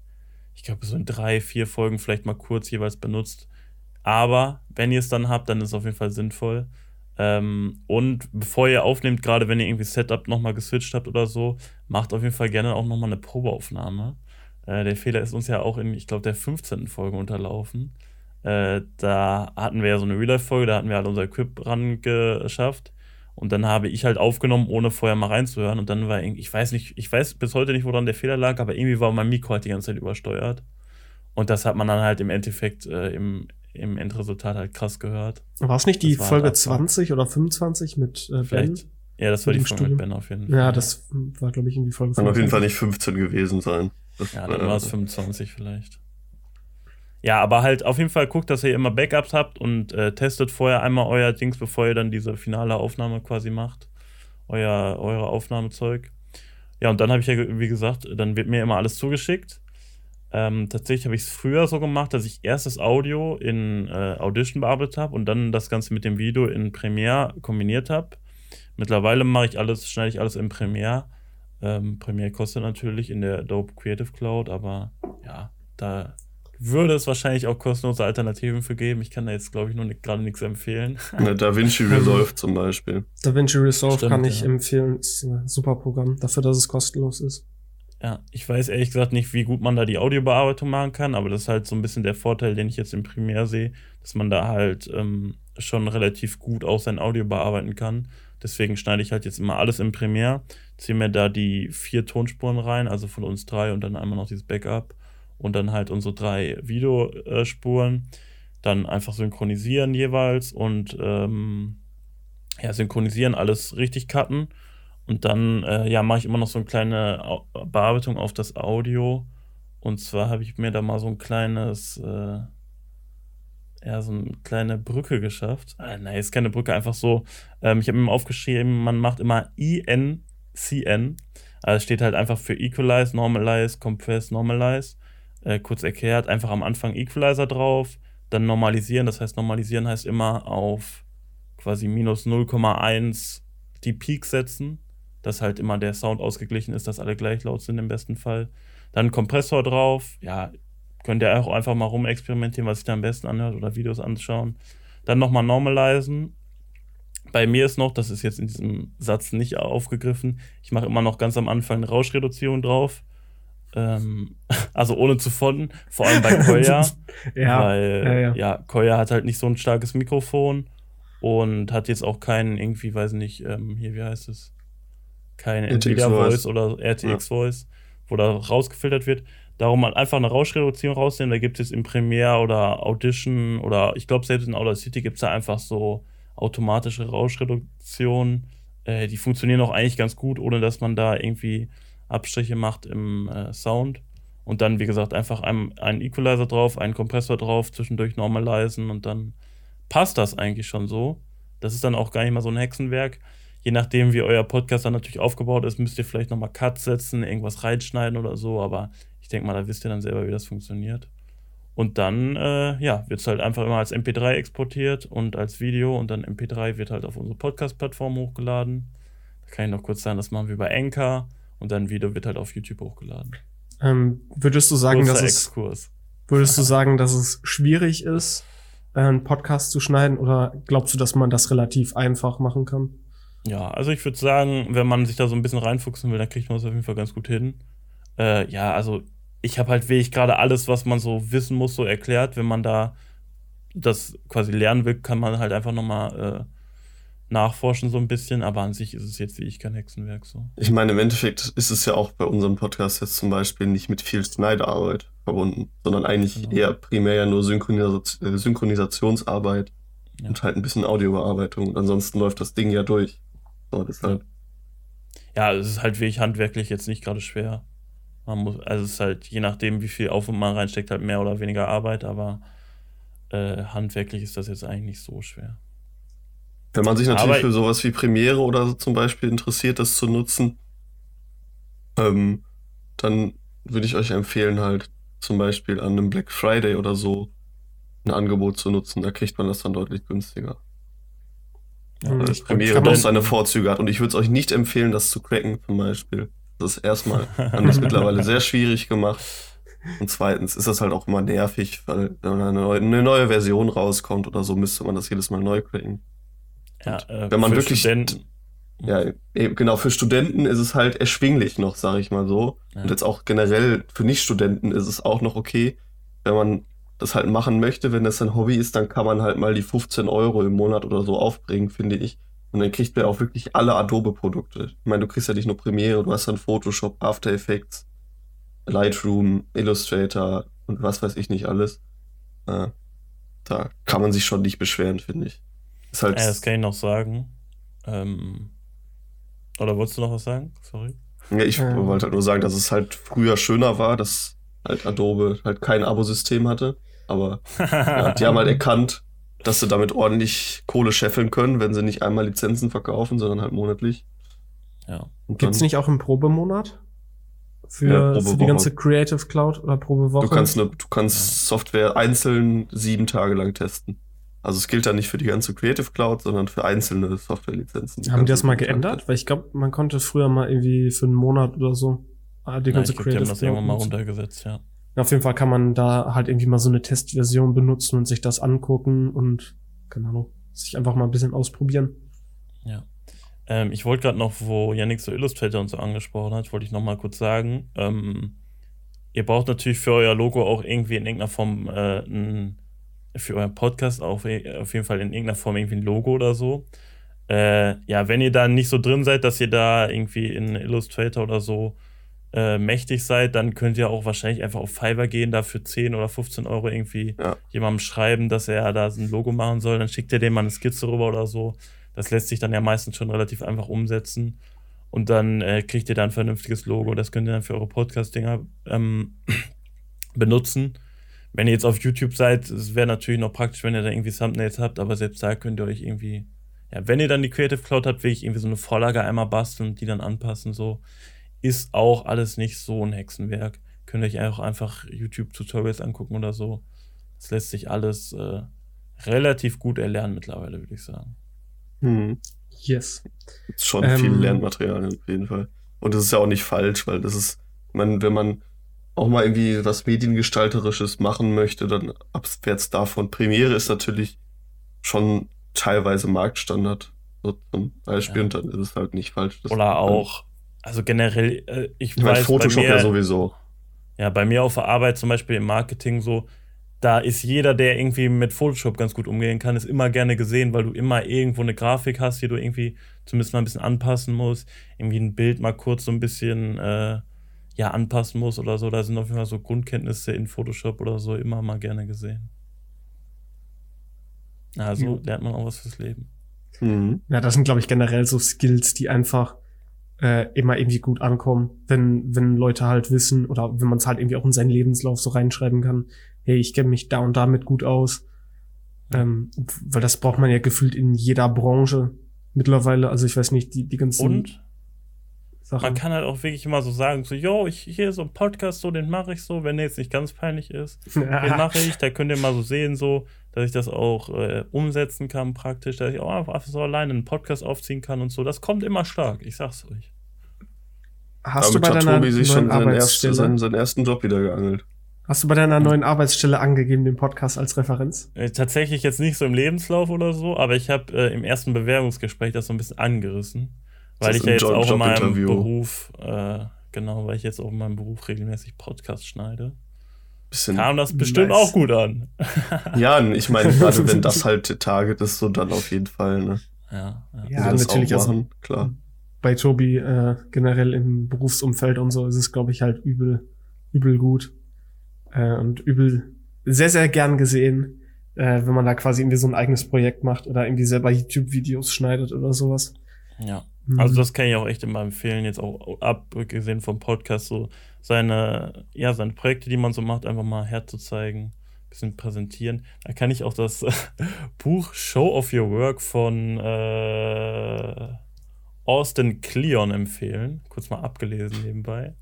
ich glaube, so in drei, vier Folgen vielleicht mal kurz jeweils benutzt. Aber wenn ihr es dann habt, dann ist es auf jeden Fall sinnvoll. Ähm, und bevor ihr aufnehmt, gerade wenn ihr irgendwie Setup nochmal geswitcht habt oder so, macht auf jeden Fall gerne auch nochmal eine Probeaufnahme. Äh, der Fehler ist uns ja auch in, ich glaube, der 15. Folge unterlaufen. Äh, da hatten wir ja so eine Real-Life-Folge, da hatten wir halt unser Equip ran geschafft. Und dann habe ich halt aufgenommen, ohne vorher mal reinzuhören. Und dann war irgendwie, ich weiß nicht, ich weiß bis heute nicht, woran der Fehler lag, aber irgendwie war mein Mikro halt die ganze Zeit übersteuert. Und das hat man dann halt im Endeffekt äh, im, im Endresultat halt krass gehört. War es nicht die Das war Folge halt Abfahrt. 20 oder 25 mit äh, Ben? Vielleicht. Ja, das war die Folge mit. Ben auf jeden Fall. Ja, das war, glaube ich, irgendwie Folge Kann auf jeden 25. Fall nicht 15 gewesen sein. Ja, dann war es 25 vielleicht. Ja, aber halt auf jeden Fall guckt, dass ihr immer Backups habt und äh, testet vorher einmal euer Dings, bevor ihr dann diese finale Aufnahme quasi macht. Euer, eure Aufnahmezeug. Ja, und dann habe ich ja, wie gesagt, dann wird mir immer alles zugeschickt. Ähm, tatsächlich habe ich es früher so gemacht, dass ich erst das Audio in äh, Audition bearbeitet habe und dann das Ganze mit dem Video in Premiere kombiniert habe. Mittlerweile mache ich alles, schneide ich alles in Premiere. Ähm, Premiere kostet natürlich in der Adobe Creative Cloud, aber ja, da würde es wahrscheinlich auch kostenlose Alternativen für geben. Ich kann da jetzt, glaube ich, nur gerade nichts empfehlen. [LAUGHS] Ja, DaVinci [LAUGHS] Resolve zum Beispiel. DaVinci Resolve Stimmt, kann ich ja. empfehlen. Ist ein super Programm dafür, dass es kostenlos ist. Ja, ich weiß ehrlich gesagt nicht, wie gut man da die Audiobearbeitung machen kann, aber das ist halt so ein bisschen der Vorteil, den ich jetzt im Premiere sehe, dass man da halt ähm, schon relativ gut auch sein Audio bearbeiten kann. Deswegen schneide ich halt jetzt immer alles im Premiere, ziehe mir da die vier Tonspuren rein, also von uns drei und dann einmal noch dieses Backup und dann halt unsere drei Videospuren, dann einfach synchronisieren jeweils und ähm, ja, synchronisieren, alles richtig cutten und dann äh, ja, mache ich immer noch so eine kleine Bearbeitung auf das Audio und zwar habe ich mir da mal so ein kleines äh, ja, so eine kleine Brücke geschafft. Ah, nein, ist keine Brücke, einfach so. Ähm, ich habe mir aufgeschrieben, man macht immer INCN. Also steht halt einfach für Equalize, Normalize, Compress, Normalize. Äh, kurz erklärt, einfach am Anfang Equalizer drauf, dann normalisieren. Das heißt, normalisieren heißt immer auf quasi minus 0,1 die Peak setzen, dass halt immer der Sound ausgeglichen ist, dass alle gleich laut sind im besten Fall. Dann Kompressor drauf, ja, Könnt ihr auch einfach mal rumexperimentieren, was sich da am besten anhört oder Videos anschauen. Dann nochmal normalisieren. Bei mir ist noch, das ist jetzt in diesem Satz nicht aufgegriffen, ich mache immer noch ganz am Anfang eine Rauschreduzierung drauf. Ähm, [LAUGHS] also ohne zu fonnen, vor allem bei Koya. [LAUGHS] ja, weil, ja, ja. ja, Koya hat halt nicht so ein starkes Mikrofon und hat jetzt auch keinen, irgendwie, weiß nicht, ähm, hier, wie heißt es? Kein Nvidia Voice oder RTX. Voice, wo da rausgefiltert wird. Darum halt einfach eine Rauschreduzierung rausnehmen. Da gibt es im Premiere oder Audition oder ich glaube selbst in Audacity gibt es da einfach so automatische Rauschreduktionen. Äh, die funktionieren auch eigentlich ganz gut, ohne dass man da irgendwie Abstriche macht im äh, Sound. Und dann, wie gesagt, einfach einen, Equalizer drauf, einen Kompressor drauf, zwischendurch normalisieren und dann passt das eigentlich schon so. Das ist dann auch gar nicht mal so ein Hexenwerk. Je nachdem, wie euer Podcast dann natürlich aufgebaut ist, müsst ihr vielleicht nochmal Cut setzen, irgendwas reinschneiden oder so, aber ich denke mal, da wisst ihr dann selber, wie das funktioniert. Und dann, äh, ja, wird es halt einfach immer als MP3 exportiert und als Video und dann MP3 wird halt auf unsere Podcast-Plattform hochgeladen. Da kann ich noch kurz sagen, das machen wir bei Anchor und dann Video wird halt auf YouTube hochgeladen. Ähm, würdest du sagen, dass es, würdest du sagen, dass es schwierig ist, einen Podcast zu schneiden oder glaubst du, dass man das relativ einfach machen kann? Ja, also ich würde sagen, wenn man sich da so ein bisschen reinfuchsen will, dann kriegt man es auf jeden Fall ganz gut hin. Äh, ja, also ich habe halt wirklich gerade alles, was man so wissen muss, so erklärt. Wenn man da das quasi lernen will, kann man halt einfach nochmal äh, nachforschen so ein bisschen, aber an sich ist es jetzt wie ich kein Hexenwerk so. Ich meine, im Endeffekt ist es ja auch bei unserem Podcast jetzt zum Beispiel nicht mit viel Schneiderarbeit verbunden, sondern eigentlich genau. eher primär ja nur Synchronis äh, Synchronisationsarbeit ja. und halt ein bisschen Audiobearbeitung und ansonsten läuft das Ding ja durch. So, deshalb. Ja, es ist halt wirklich handwerklich jetzt nicht gerade schwer. Man muss, also es ist halt, je nachdem, wie viel Aufwand man reinsteckt, halt mehr oder weniger Arbeit, aber äh, handwerklich ist das jetzt eigentlich nicht so schwer. Wenn man sich natürlich aber für sowas wie Premiere oder so zum Beispiel interessiert, das zu nutzen, ähm, dann würde ich euch empfehlen, halt zum Beispiel an einem Black Friday oder so ein Angebot zu nutzen. Da kriegt man das dann deutlich günstiger. Ja, weil Premiere doch seine Vorzüge hat. Und ich würde es euch nicht empfehlen, das zu cracken, zum Beispiel. Das ist erstmal, [LAUGHS] haben das mittlerweile sehr schwierig gemacht. Und zweitens ist das halt auch immer nervig, weil wenn eine neue, eine neue Version rauskommt oder so, müsste man das jedes Mal neu cracken. Ja, äh, wenn man wirklich. Studenten. Ja, genau, für Studenten ist es halt erschwinglich noch, sage ich mal so. Ja. Und jetzt auch generell für Nicht-Studenten ist es auch noch okay, wenn man das halt machen möchte, wenn das ein Hobby ist, dann kann man halt mal die 15 Euro im Monat oder so aufbringen, finde ich. Und dann kriegt man auch wirklich alle Adobe-Produkte. Ich meine, du kriegst ja nicht nur Premiere, du hast dann Photoshop, After Effects, Lightroom, Illustrator und was weiß ich nicht alles. Äh, da kann man sich schon nicht beschweren, finde ich. Ist halt ja, das kann ich noch sagen. Ähm, oder wolltest du noch was sagen? Sorry. Ja, ich Ähm. wollte halt nur sagen, dass es halt früher schöner war, dass halt Adobe halt kein Abosystem hatte. Aber ja, die haben halt [LAUGHS] erkannt, dass sie damit ordentlich Kohle scheffeln können, wenn sie nicht einmal Lizenzen verkaufen, sondern halt monatlich. Ja. Gibt's dann- nicht auch einen Probemonat? Für, Ja, für die ganze Creative Cloud oder Probewoche? Du kannst, ne, du kannst Software einzeln sieben Tage lang testen. Also es gilt dann nicht für die ganze Creative Cloud, sondern für einzelne Softwarelizenzen. Haben die das mal geändert? Weil ich glaube, man konnte früher mal irgendwie für einen Monat oder so äh, die Ja, ganze ich glaube, die haben das Cloud irgendwann mal runtergesetzt, ja. Auf jeden Fall kann man da halt irgendwie mal so eine Testversion benutzen und sich das angucken und, keine Ahnung, sich einfach mal ein bisschen ausprobieren. Ja. Ähm, ich wollte gerade noch, wo Yannick so Illustrator und so angesprochen hat, wollte ich noch mal kurz sagen, ähm, ihr braucht natürlich für euer Logo auch irgendwie in irgendeiner Form äh, ein, für euren Podcast auch we- auf jeden Fall in irgendeiner Form irgendwie ein Logo oder so. Äh, ja, wenn ihr da nicht so drin seid, dass ihr da irgendwie in Illustrator oder so äh, mächtig seid, dann könnt ihr auch wahrscheinlich einfach auf Fiverr gehen, da für 10 oder 15 Euro irgendwie Ja. jemandem schreiben, dass er da ein Logo machen soll, dann schickt ihr dem mal eine Skizze rüber oder so. Das lässt sich dann ja meistens schon relativ einfach umsetzen. Und dann äh, kriegt ihr da ein vernünftiges Logo. Das könnt ihr dann für eure Podcast-Dinger ähm, [CLEARS THROAT] benutzen. Wenn ihr jetzt auf YouTube seid, es wäre natürlich noch praktisch, wenn ihr da irgendwie Thumbnails habt, aber selbst da könnt ihr euch irgendwie, ja, wenn ihr dann die Creative Cloud habt, will ich irgendwie so eine Vorlage einmal basteln und die dann anpassen, so. Ist auch alles nicht so ein Hexenwerk. Könnt ihr euch auch einfach YouTube-Tutorials angucken oder so. Das lässt sich alles äh, relativ gut erlernen mittlerweile, würde ich sagen. Hm. Yes. Ist schon Ähm, viel Lernmaterial auf jeden Fall. Und das ist ja auch nicht falsch, weil das ist, man, wenn man auch mal irgendwie was Mediengestalterisches machen möchte, dann abwärts davon. Premiere ist natürlich schon teilweise Marktstandard. So zum Beispiel, Ja. und dann ist es halt nicht falsch. das- Oder auch, also generell, äh, ich, Ich meine, weiß, Photoshop bei mir, ja sowieso. Ja, bei mir auf der Arbeit, zum Beispiel im Marketing, so, da ist jeder, der irgendwie mit Photoshop ganz gut umgehen kann, ist immer gerne gesehen, weil du immer irgendwo eine Grafik hast, die du irgendwie zumindest mal ein bisschen anpassen musst. Irgendwie ein Bild mal kurz so ein bisschen äh, ja, anpassen musst oder so. Da sind auf jeden Fall so Grundkenntnisse in Photoshop oder so immer mal gerne gesehen. Also Ja. lernt man auch was fürs Leben. Mhm. Ja, das sind, glaube ich, generell so Skills, die einfach äh, immer irgendwie gut ankommen, wenn, wenn Leute halt wissen oder wenn man es halt irgendwie auch in seinen Lebenslauf so reinschreiben kann, hey, ich kenne mich da und damit gut aus. Ähm, weil das braucht man ja gefühlt in jeder Branche mittlerweile. Also ich weiß nicht, die, die ganzen Und Sachen. man kann halt auch wirklich immer so sagen, so, yo, ich, hier so ein Podcast, so, den mache ich so, wenn der jetzt nicht ganz peinlich ist. [LAUGHS] Den mache ich, da könnt ihr mal so sehen, so, dass ich das auch äh, umsetzen kann, praktisch, dass ich auch einfach so alleine einen Podcast aufziehen kann und so. Das kommt immer stark, ich sag's euch. Hast du Damit bei hat deiner Tobi sich neuen schon seinen, ersten, Arbeitsstelle, seinen, seinen ersten Job wieder geangelt. hast du bei deiner neuen Arbeitsstelle angegeben, den Podcast als Referenz? Äh, tatsächlich jetzt nicht so im Lebenslauf oder so, aber ich habe äh, im ersten Bewerbungsgespräch das so ein bisschen angerissen, weil ich ja jetzt Job- auch in meinem. Beruf, äh, genau, weil ich jetzt auch in meinem Beruf regelmäßig Podcasts schneide, Bisschen. kam das bestimmt Nice. auch gut an. [LAUGHS] Ja, ich meine, gerade wenn das [LAUGHS] halt Target ist, so dann auf jeden Fall, ne? Ja, ja. Ja, das natürlich, auch also- machen, klar. bei Tobi äh, generell im Berufsumfeld und so ist es, glaube ich, halt übel, übel gut äh, und übel sehr, sehr gern gesehen, äh, wenn man da quasi irgendwie so ein eigenes Projekt macht oder irgendwie selber YouTube-Videos schneidet oder sowas. ja. Mhm. Also das kann ich auch echt immer empfehlen, jetzt auch abgesehen vom Podcast, so seine, ja, seine Projekte, die man so macht, einfach mal herzuzeigen, bisschen präsentieren. Da kann ich auch das [LAUGHS] Buch Show of Your Work von äh, Austin Kleon empfehlen. Kurz mal abgelesen nebenbei.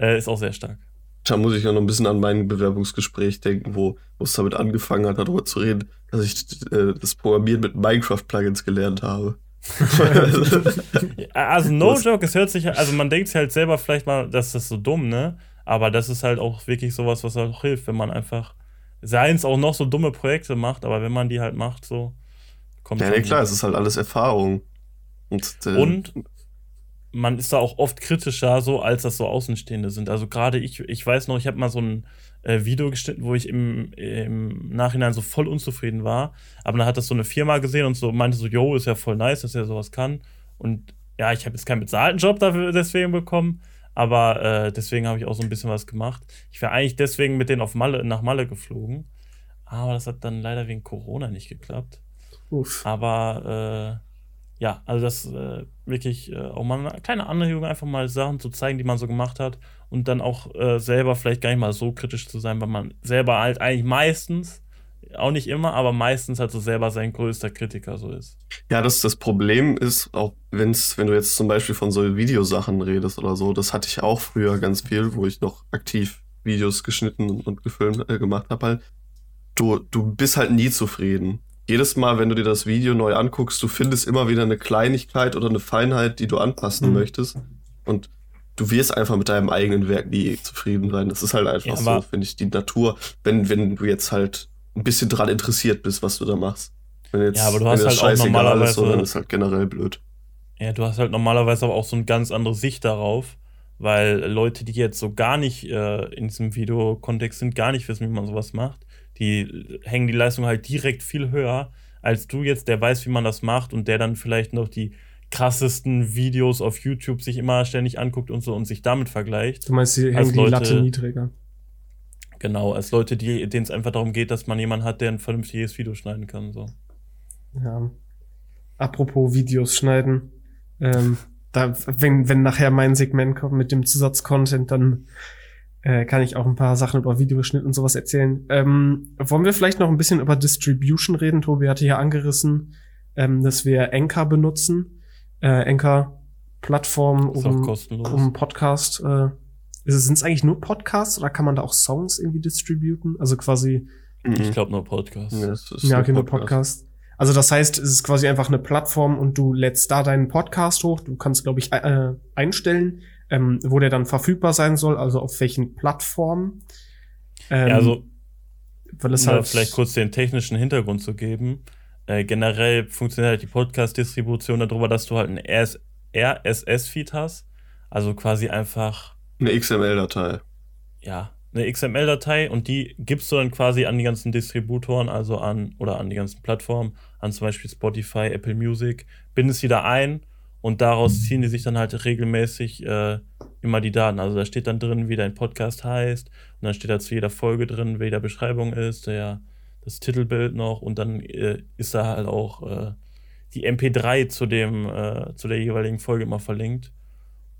Äh, ist auch sehr stark. Da muss ich ja noch ein bisschen an mein Bewerbungsgespräch denken, wo, wo es damit angefangen hat, darüber zu reden, dass ich äh, das Programmieren mit Minecraft-Plugins gelernt habe. [LAUGHS] Also no Was? joke, es hört sich, also man denkt sich halt selber vielleicht mal, dass das so dumm, ne? Aber das ist halt auch wirklich sowas, was auch hilft, wenn man einfach, seien es auch noch so dumme Projekte macht, aber wenn man die halt macht, so kommt ja, nee, klar, es ist halt alles Erfahrung. Und, äh, Und man ist da auch oft kritischer, so als das so Außenstehende sind. Also gerade ich, ich weiß noch, ich habe mal so ein äh, Video geschnitten, wo ich im, im Nachhinein so voll unzufrieden war. Aber dann hat das so eine Firma gesehen und so meinte so, yo, ist ja voll nice, dass er sowas kann. Und ja, ich habe jetzt keinen bezahlten Job dafür deswegen bekommen, aber äh, deswegen habe ich auch so ein bisschen was gemacht. Ich wäre eigentlich deswegen mit denen auf Malle, nach Malle geflogen. Aber das hat dann leider wegen Corona nicht geklappt. Uff. Aber ja, also das äh, wirklich äh, auch mal eine kleine Anregung, einfach mal Sachen zu zeigen, die man so gemacht hat und dann auch äh, selber vielleicht gar nicht mal so kritisch zu sein, weil man selber halt eigentlich meistens, auch nicht immer, aber meistens halt so selber sein größter Kritiker so ist. Ja, das, das Problem ist, auch wenn's, wenn du jetzt zum Beispiel von so Videosachen redest oder so, das hatte ich auch früher ganz viel, wo ich noch aktiv Videos geschnitten und gefilmt äh, gemacht habe halt. Du, du bist halt nie zufrieden jedes Mal, wenn du dir das Video neu anguckst, du findest immer wieder eine Kleinigkeit oder eine Feinheit, die du anpassen mhm. möchtest. Und du wirst einfach mit deinem eigenen Werk nie zufrieden sein. Das ist halt einfach ja, so, finde ich, die Natur, wenn, wenn du jetzt halt ein bisschen dran interessiert bist, was du da machst. Wenn jetzt, ja, aber du hast halt auch normalerweise. Ist, so, dann ist halt generell blöd. Ja, du hast halt normalerweise aber auch so eine ganz andere Sicht darauf, weil Leute, die jetzt so gar nicht äh, in diesem Videokontext sind, gar nicht wissen, wie man sowas macht die hängen die Leistung halt direkt viel höher als du jetzt, der weiß, wie man das macht und der dann vielleicht noch die krassesten Videos auf YouTube sich immer ständig anguckt und so und sich damit vergleicht. Du meinst, sie hängen die Latte niedriger. Genau, als Leute, denen es einfach darum geht, dass man jemanden hat, der ein vernünftiges Video schneiden kann. So. Ja. Apropos Videos schneiden. Ähm, da, wenn, wenn nachher mein Segment kommt mit dem Zusatzcontent, dann äh, kann ich auch ein paar Sachen über Videoschnitt und sowas erzählen. Ähm, wollen wir vielleicht noch ein bisschen über Distribution reden? Tobi hatte hier angerissen, ähm, dass wir Anchor benutzen. Äh, Anchor Plattform, um, um Podcast. Äh, sind es eigentlich nur Podcasts oder kann man da auch Songs irgendwie distributen? Also quasi. Ich glaube nur Podcasts. Ja, ja okay, nur Podcast. Also das heißt, es ist quasi einfach eine Plattform und du lädst da deinen Podcast hoch. Du kannst, glaube ich, äh, einstellen, ähm, wo der dann verfügbar sein soll, also auf welchen Plattformen. Ähm, ja, also, weil es halt vielleicht kurz den technischen Hintergrund zu geben. Äh, generell funktioniert halt die Podcast-Distribution darüber, dass du halt ein RSS-Feed hast. Also quasi einfach. Eine XML-Datei. Ja, eine XML-Datei und die gibst du dann quasi an die ganzen Distributoren, also an oder an die ganzen Plattformen, an zum Beispiel Spotify, Apple Music, bindest sie da ein und daraus ziehen die sich dann halt regelmäßig äh, immer die Daten. Also da steht dann drin, wie dein Podcast heißt. Und dann steht da zu jeder Folge drin, wie der Beschreibung ist, der, das Titelbild noch. Und dann äh, ist da halt auch äh, die MP3 zu, dem, äh, zu der jeweiligen Folge immer verlinkt.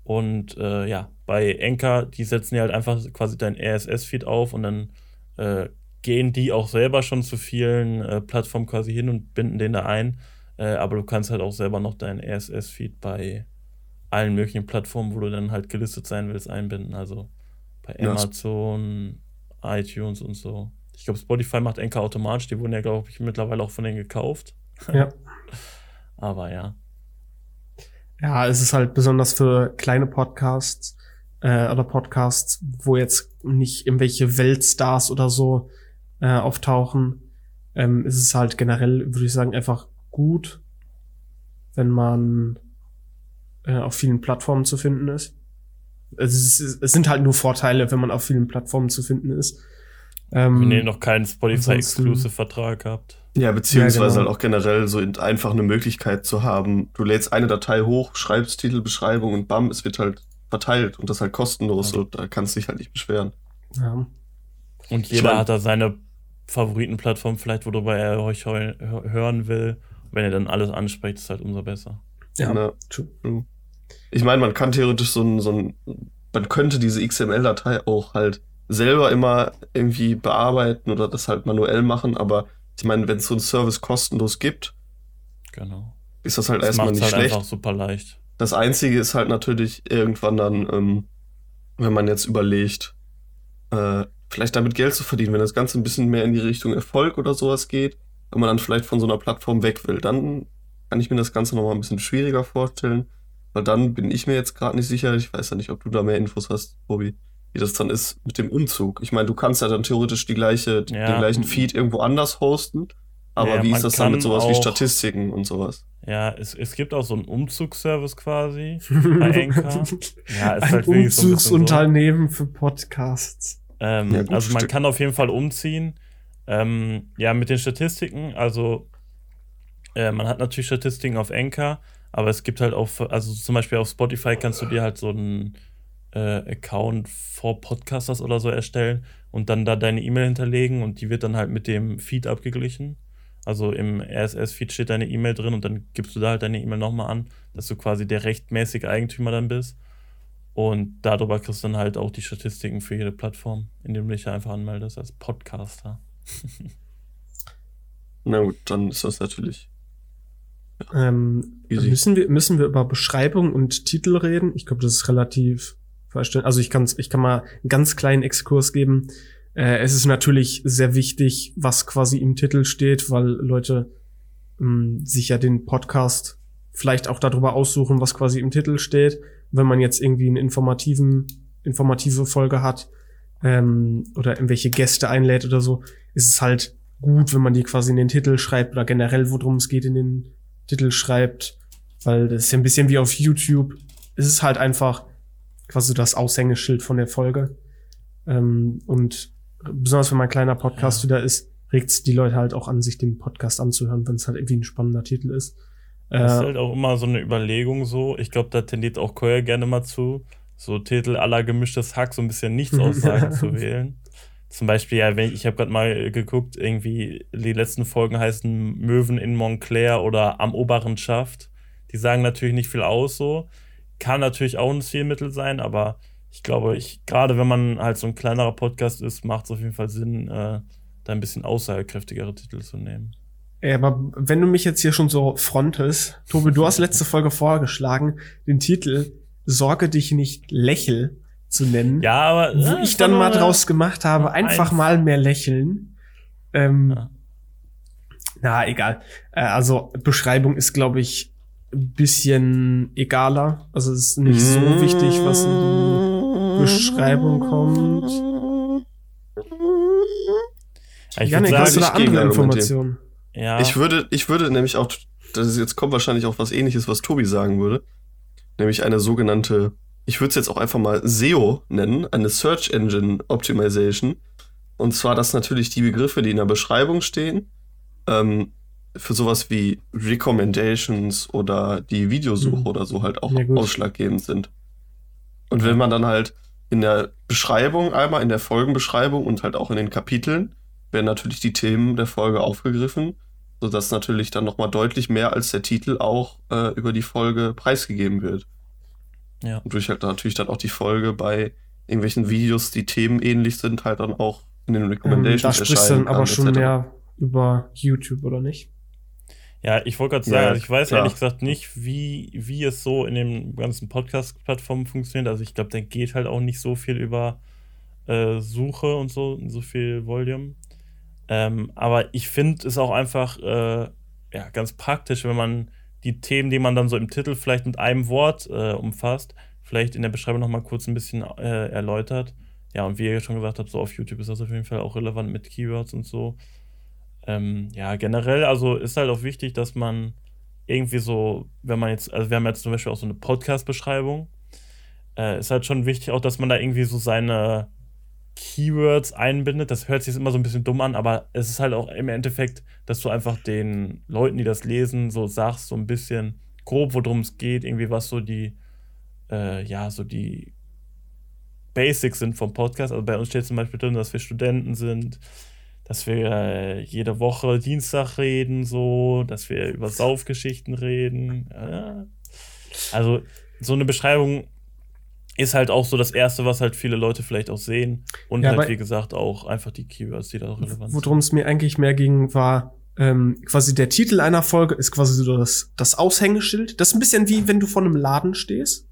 Und äh, ja, bei Anchor, die setzen ja halt einfach quasi dein RSS-Feed auf und dann äh, gehen die auch selber schon zu vielen Plattformen quasi hin und binden den da ein. Äh, aber du kannst halt auch selber noch dein RSS-Feed bei allen möglichen Plattformen, wo du dann halt gelistet sein willst, einbinden. Also bei Amazon, ja. iTunes und so. Ich glaube, Spotify macht Anchor automatisch. Die wurden ja, glaube ich, mittlerweile auch von denen gekauft. Ja. [LAUGHS] aber ja. Ja, es ist halt besonders für kleine Podcasts äh, oder Podcasts, wo jetzt nicht irgendwelche Weltstars oder so äh, auftauchen. Ähm, ist es halt generell, würde ich sagen, einfach gut, wenn man äh, auf vielen Plattformen zu finden ist. Es, ist. es sind halt nur Vorteile, wenn man auf vielen Plattformen zu finden ist. Ähm, wenn ihr noch keinen Spotify-Exclusive-Vertrag habt. Ja, beziehungsweise ja, genau. halt auch generell so einfach eine Möglichkeit zu haben. Du lädst eine Datei hoch, schreibst Titel, Beschreibung und bam, es wird halt verteilt und das halt kostenlos. Ja. So, da kannst du dich halt nicht beschweren. Ja. Und jeder ich mein, hat da seine Favoritenplattform vielleicht, worüber er euch hören will. Wenn ihr dann alles anspricht, ist halt umso besser. Ja, Na, true. Ich meine, man kann theoretisch so ein, so ein, man könnte diese XML-Datei auch halt selber immer irgendwie bearbeiten oder das halt manuell machen, aber ich meine, wenn es so einen Service kostenlos gibt, genau. ist das halt das erstmal nicht halt schlecht. Einfach super leicht. Das Einzige ist halt natürlich irgendwann dann, ähm, wenn man jetzt überlegt, äh, vielleicht damit Geld zu verdienen, wenn das Ganze ein bisschen mehr in die Richtung Erfolg oder sowas geht, wenn man dann vielleicht von so einer Plattform weg will, dann kann ich mir das Ganze nochmal ein bisschen schwieriger vorstellen, weil dann bin ich mir jetzt gerade nicht sicher, ich weiß ja nicht, ob du da mehr Infos hast, Bobby, wie das dann ist mit dem Umzug. Ich meine, du kannst ja dann theoretisch die gleiche, ja. den gleichen Feed irgendwo anders hosten, aber ja, wie ist das dann mit sowas wie Statistiken und sowas? Ja, es, es gibt auch so einen Umzugsservice quasi [LAUGHS] bei Anchor. ja, ist ein halt Umzugsunternehmen so. für Podcasts. Ähm, ja, gut, also man kann auf jeden Fall umziehen. Ähm, ja, mit den Statistiken, also äh, man hat natürlich Statistiken auf Anchor, aber es gibt halt auch, also zum Beispiel auf Spotify kannst du dir halt so einen äh, Account for Podcasters oder so erstellen und dann da deine E-Mail hinterlegen und die wird dann halt mit dem Feed abgeglichen. Also im RSS-Feed steht deine E-Mail drin und dann gibst du da halt deine E-Mail nochmal an, dass du quasi der rechtmäßige Eigentümer dann bist. Und darüber kriegst du dann halt auch die Statistiken für jede Plattform, indem du dich einfach anmeldest als Podcaster. [LAUGHS] Na gut, dann ist das natürlich. Ähm, müssen, wir, müssen wir über Beschreibung und Titel reden? Ich glaube, das ist relativ verstehen. Also ich, kann's, ich kann mal einen ganz kleinen Exkurs geben. Äh, es ist natürlich sehr wichtig, was quasi im Titel steht, weil Leute ähm, sich ja den Podcast vielleicht auch darüber aussuchen, was quasi im Titel steht. Wenn man jetzt irgendwie einen informativen, informative Folge hat ähm, oder irgendwelche Gäste einlädt oder so, ist es halt gut, wenn man die quasi in den Titel schreibt oder generell, worum es geht, in den Titel schreibt. Weil das ist ja ein bisschen wie auf YouTube. Es ist halt einfach quasi das Aushängeschild von der Folge. Ähm, und besonders wenn mein kleiner Podcast ja. wieder ist, regt es die Leute halt auch an, sich den Podcast anzuhören, wenn es halt irgendwie ein spannender Titel ist. Das ist äh, halt auch immer so eine Überlegung so. Ich glaube, da tendiert auch Koya gerne mal zu, so Titel aller gemischtes Hack, so ein bisschen nichts aussagen [LAUGHS] zu wählen. Zum Beispiel, ja, wenn ich, ich habe gerade mal geguckt, irgendwie die letzten Folgen heißen Möwen in Montclair oder Am oberen Schaft. Die sagen natürlich nicht viel aus so. Kann natürlich auch ein Zielmittel sein, aber ich glaube, ich, gerade wenn man halt so ein kleinerer Podcast ist, macht es auf jeden Fall Sinn, äh, da ein bisschen aussagekräftigere Titel zu nehmen. Ja, aber wenn du mich jetzt hier schon so frontest, Tobi, du hast letzte Folge vorgeschlagen, den Titel Sorge dich nicht lächel zu nennen. Ja, aber wo ja, ich dann mal draus gemacht habe, einfach eins. mal mehr lächeln. Ähm, ja. Na, egal. Äh, also Beschreibung ist, glaube ich, ein bisschen egaler. Also es ist nicht so wichtig, was in die Beschreibung kommt. ich Janik, sagen, hast du da andere Informationen? Ja. Ich würde, ich würde nämlich auch, das ist, jetzt kommt wahrscheinlich auch was ähnliches, was Tobi sagen würde. Nämlich eine sogenannte, ich würde es jetzt auch einfach mal SEO nennen, eine Search Engine Optimization. Und zwar, dass natürlich die Begriffe, die in der Beschreibung stehen, ähm, für sowas wie Recommendations oder die Videosuche mhm. oder so halt auch ja, ausschlaggebend sind. Und wenn man dann halt in der Beschreibung einmal, in der Folgenbeschreibung und halt auch in den Kapiteln, werden natürlich die Themen der Folge aufgegriffen, sodass natürlich dann nochmal deutlich mehr als der Titel auch äh, über die Folge preisgegeben wird. Ja. Und durch halt natürlich dann auch die Folge bei irgendwelchen Videos, die Themen ähnlich sind, halt dann auch in den Recommendations ähm, da sprichst du dann aber schon mehr über YouTube, oder nicht? Ja, ich wollte gerade sagen, ja, also ich weiß klar. ehrlich gesagt nicht, wie, wie es so in den ganzen Podcast-Plattformen funktioniert. Also ich glaube, da geht halt auch nicht so viel über äh, Suche und so, so viel Volume. Ähm, aber ich finde es auch einfach äh, ja, ganz praktisch, wenn man die Themen, die man dann so im Titel vielleicht mit einem Wort äh, umfasst, vielleicht in der Beschreibung nochmal kurz ein bisschen äh, erläutert. Ja, und wie ihr schon gesagt habt, so auf YouTube ist das auf jeden Fall auch relevant mit Keywords und so. Ähm, ja, generell, also ist halt auch wichtig, dass man irgendwie so, wenn man jetzt, also wir haben jetzt zum Beispiel auch so eine Podcast-Beschreibung, äh, ist halt schon wichtig auch, dass man da irgendwie so seine Keywords einbindet. Das hört sich immer so ein bisschen dumm an, aber es ist halt auch im Endeffekt, dass du einfach den Leuten, die das lesen, so sagst, so ein bisschen grob, worum es geht, irgendwie was so die, äh, ja, so die Basics sind vom Podcast. Also bei uns steht zum Beispiel drin, dass wir Studenten sind, dass wir äh, jede Woche Dienstag reden, so, dass wir über Saufgeschichten reden. Ja. Also so eine Beschreibung ist halt auch so das Erste, was halt viele Leute vielleicht auch sehen. Und ja, halt, wie gesagt, auch einfach die Keywords, die da auch relevant sind. Worum es mir eigentlich mehr ging, war ähm, quasi der Titel einer Folge ist quasi so das, das Aushängeschild. Das ist ein bisschen wie, wenn du vor einem Laden stehst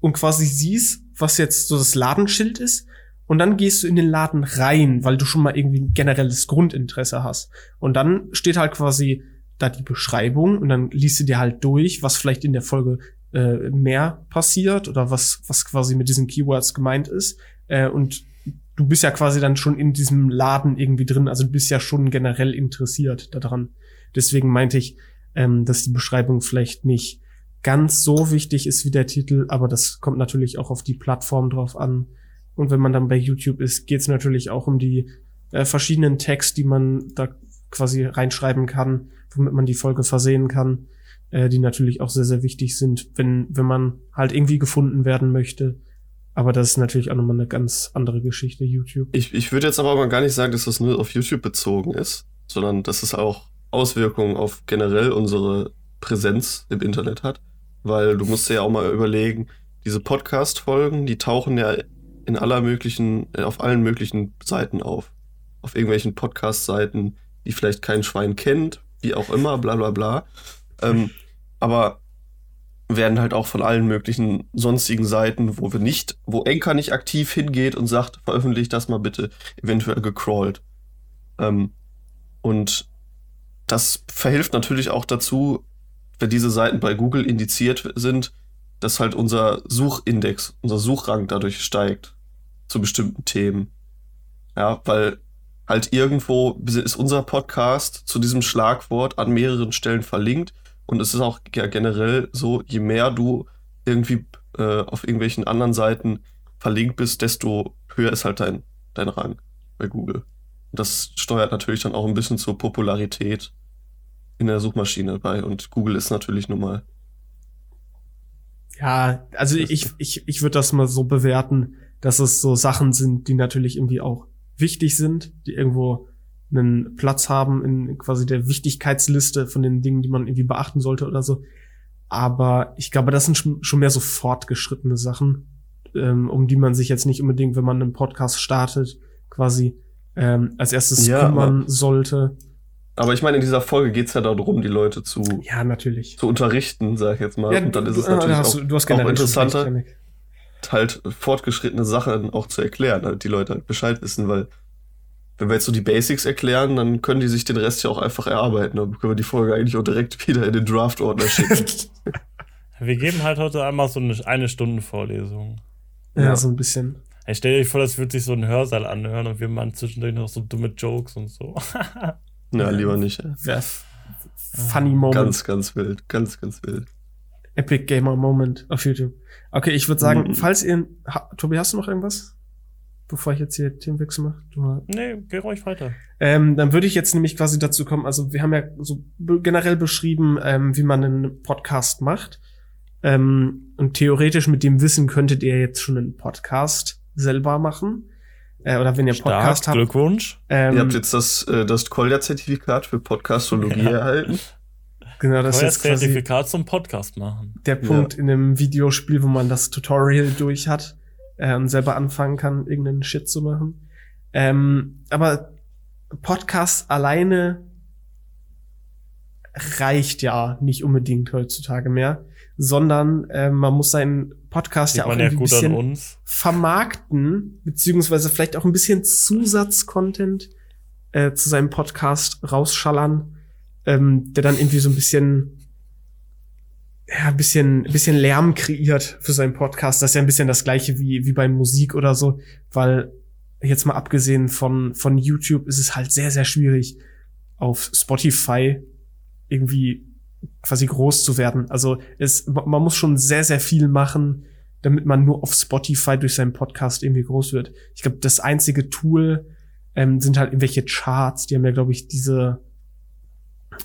und quasi siehst, was jetzt so das Ladenschild ist und dann gehst du in den Laden rein, weil du schon mal irgendwie ein generelles Grundinteresse hast. Und dann steht halt quasi da die Beschreibung und dann liest du dir halt durch, was vielleicht in der Folge äh, mehr passiert oder was, was quasi mit diesen Keywords gemeint ist. Äh, und du bist ja quasi dann schon in diesem Laden irgendwie drin, also du bist ja schon generell interessiert daran. Deswegen meinte ich, ähm, dass die Beschreibung vielleicht nicht ganz so wichtig ist wie der Titel, aber das kommt natürlich auch auf die Plattform drauf an. Und wenn man dann bei YouTube ist, geht es natürlich auch um die äh, verschiedenen Tags, die man da quasi reinschreiben kann, womit man die Folge versehen kann, äh, die natürlich auch sehr, sehr wichtig sind, wenn, wenn man halt irgendwie gefunden werden möchte. Aber das ist natürlich auch nochmal eine ganz andere Geschichte, YouTube. Ich, ich würde jetzt aber gar nicht sagen, dass das nur auf YouTube bezogen ist, sondern dass es auch Auswirkungen auf generell unsere Präsenz im Internet hat, weil du musst dir ja auch mal überlegen, diese Podcast-Folgen, die tauchen ja in aller möglichen, äh, auf allen möglichen Seiten auf. Auf irgendwelchen Podcast-Seiten, die vielleicht kein Schwein kennt, wie auch immer, bla bla bla. Ähm, aber werden halt auch von allen möglichen sonstigen Seiten, wo wir nicht, wo Enker nicht aktiv hingeht und sagt, veröffentlicht das mal bitte, eventuell gecrawlt. Ähm, und das verhilft natürlich auch dazu, wenn diese Seiten bei Google indiziert sind, dass halt unser Suchindex, unser Suchrang dadurch steigt zu bestimmten Themen. Ja, weil halt irgendwo ist unser Podcast zu diesem Schlagwort an mehreren Stellen verlinkt und es ist auch ja generell so, je mehr du irgendwie äh, auf irgendwelchen anderen Seiten verlinkt bist, desto höher ist halt dein, dein Rang bei Google. Und das steuert natürlich dann auch ein bisschen zur Popularität in der Suchmaschine bei. Und Google ist natürlich nun mal. Ja, also ich, ich, ich würde das mal so bewerten, dass es so Sachen sind, die natürlich irgendwie auch wichtig sind, die irgendwo einen Platz haben in quasi der Wichtigkeitsliste von den Dingen, die man irgendwie beachten sollte oder so. Aber ich glaube, das sind schon mehr so fortgeschrittene Sachen, ähm, um die man sich jetzt nicht unbedingt, wenn man einen Podcast startet, quasi ähm, als erstes ja, kümmern sollte. Aber ich meine, in dieser Folge geht's ja darum, die Leute zu, ja, natürlich. zu unterrichten, sag ich jetzt mal. Ja, Und dann ist es natürlich auch, du, du auch interessanter, halt fortgeschrittene Sachen auch zu erklären, halt die Leute halt Bescheid wissen, weil wenn wir jetzt so die Basics erklären, dann können die sich den Rest ja auch einfach erarbeiten. Dann können wir die Folge eigentlich auch direkt wieder in den Draft-Ordner schicken. [LAUGHS] wir geben halt heute einmal so eine, eine Stunde Vorlesung. Ja, ja, so ein bisschen. Ich stell dir vor, das würde sich so ein Hörsaal anhören und wir machen zwischendurch noch so dumme Jokes und so. [LAUGHS] ja, lieber nicht. Ja. Funny Moment. Ganz, ganz wild. Ganz, ganz wild. Epic Gamer Moment auf YouTube. Okay, ich würde sagen, mhm. falls ihr. Ha, Tobi, hast du noch irgendwas? bevor ich jetzt hier Themenwechsel mache? Du, nee, geh ruhig weiter. Ähm, dann würde ich jetzt nämlich quasi dazu kommen, also wir haben ja so generell beschrieben, ähm, wie man einen Podcast macht. Ähm, und theoretisch mit dem Wissen könntet ihr jetzt schon einen Podcast selber machen. Äh, oder wenn ihr Stark, Podcast habt. Glückwunsch. Ähm, ihr habt jetzt das, äh, das Kolja-Zertifikat für Podcastologie ja. erhalten. Genau, das ist Zertifikat zum Podcast machen. Der Punkt ja. in einem Videospiel, wo man das Tutorial durch hat äh, und selber anfangen kann, irgendeinen Shit zu machen. Ähm, aber Podcast alleine reicht ja nicht unbedingt heutzutage mehr, sondern äh, man muss seinen Podcast Sieht ja auch ja ein bisschen vermarkten, beziehungsweise vielleicht auch ein bisschen Zusatzcontent äh, zu seinem Podcast rausschallern, ähm, der dann irgendwie so ein bisschen ja, ein bisschen, ein bisschen Lärm kreiert für seinen Podcast. Das ist ja ein bisschen das gleiche wie, wie bei Musik oder so, weil jetzt mal abgesehen von, von YouTube ist es halt sehr, sehr schwierig, auf Spotify irgendwie quasi groß zu werden. Also es, man muss schon sehr, sehr viel machen, damit man nur auf Spotify durch seinen Podcast irgendwie groß wird. Ich glaube, das einzige Tool ähm, sind halt irgendwelche Charts. Die haben ja, glaube ich, diese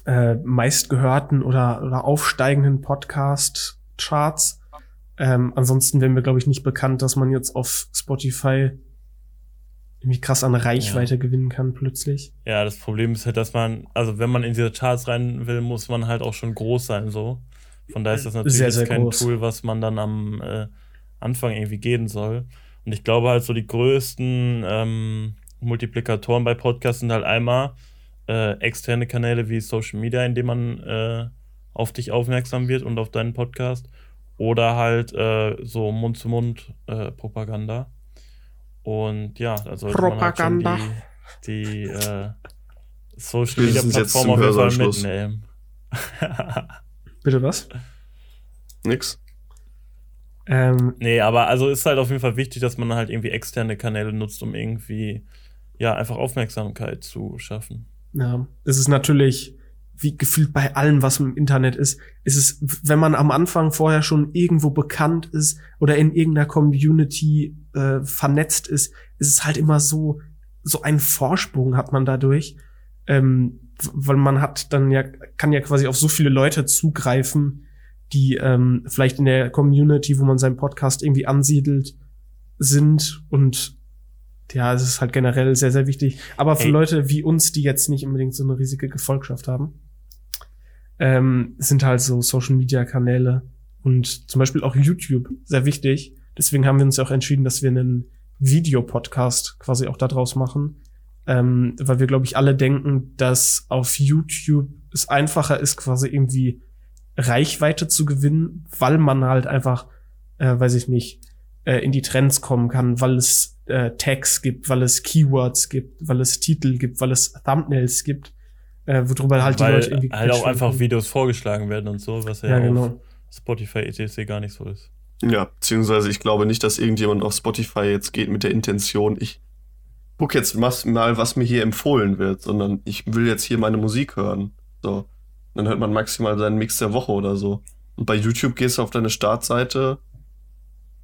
äh, meistgehörten oder, oder aufsteigenden Podcast-Charts. Ähm, ansonsten wäre mir, glaube ich, nicht bekannt, dass man jetzt auf Spotify irgendwie krass an Reichweite ja. gewinnen kann plötzlich. Ja, das Problem ist halt, dass man, also wenn man in diese Charts rein will, muss man halt auch schon groß sein, so. Von daher ist das natürlich sehr, sehr kein groß. Tool, was man dann am äh, Anfang irgendwie gehen soll. Und ich glaube halt so die größten ähm, Multiplikatoren bei Podcasts sind halt einmal, äh, externe Kanäle wie Social Media, in denen man äh, auf dich aufmerksam wird und auf deinen Podcast. Oder halt äh, so Mund-zu-Mund-Propaganda. Und ja, also Propaganda. Halt die, die äh, Social Media Plattform auf jeden Fall mitnehmen. [LAUGHS] Bitte was? Nix. Ähm, nee, aber also ist halt auf jeden Fall wichtig, dass man halt irgendwie externe Kanäle nutzt, um irgendwie ja einfach Aufmerksamkeit zu schaffen. Ja, es ist natürlich, wie gefühlt bei allem, was im Internet ist, ist es, wenn man am Anfang vorher schon irgendwo bekannt ist oder in irgendeiner Community äh, vernetzt ist, ist es halt immer so, so einen Vorsprung hat man dadurch, ähm, weil man hat dann ja, kann ja quasi auf so viele Leute zugreifen, die ähm, vielleicht in der Community, wo man seinen Podcast irgendwie ansiedelt, sind und ja, es ist halt generell sehr, sehr wichtig. Aber für Hey. Leute wie uns, die jetzt nicht unbedingt so eine riesige Gefolgschaft haben, ähm, sind halt so Social Media Kanäle und zum Beispiel auch YouTube sehr wichtig. Deswegen haben wir uns auch entschieden, dass wir einen Videopodcast quasi auch daraus machen. Ähm, weil wir, glaube ich, alle denken, dass auf YouTube es einfacher ist, quasi irgendwie Reichweite zu gewinnen, weil man halt einfach, äh, weiß ich nicht, äh, in die Trends kommen kann, weil es äh, Tags gibt, weil es Keywords gibt, weil es Titel gibt, weil es Thumbnails gibt, äh, worüber halt die Weil Leute irgendwie halt auch einfach. Videos vorgeschlagen werden und so, was ja, Ja, auf genau. Spotify etc. gar nicht so ist. Ja, beziehungsweise ich glaube nicht, dass irgendjemand auf Spotify jetzt geht mit der Intention, ich guck jetzt mal, was mir hier empfohlen wird, sondern ich will jetzt hier meine Musik hören. So. Dann hört man maximal seinen Mix der Woche oder so. Und bei YouTube gehst du auf deine Startseite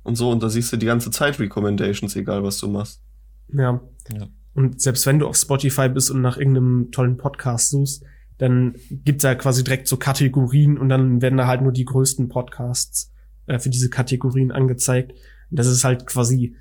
und so und da siehst du die ganze Zeit Recommendations, egal was du machst. Ja. Ja. Und selbst wenn du auf Spotify bist und nach irgendeinem tollen Podcast suchst, dann gibt's ja quasi direkt so Kategorien und dann werden da halt nur die größten Podcasts äh, für diese Kategorien angezeigt. Und das ist halt quasi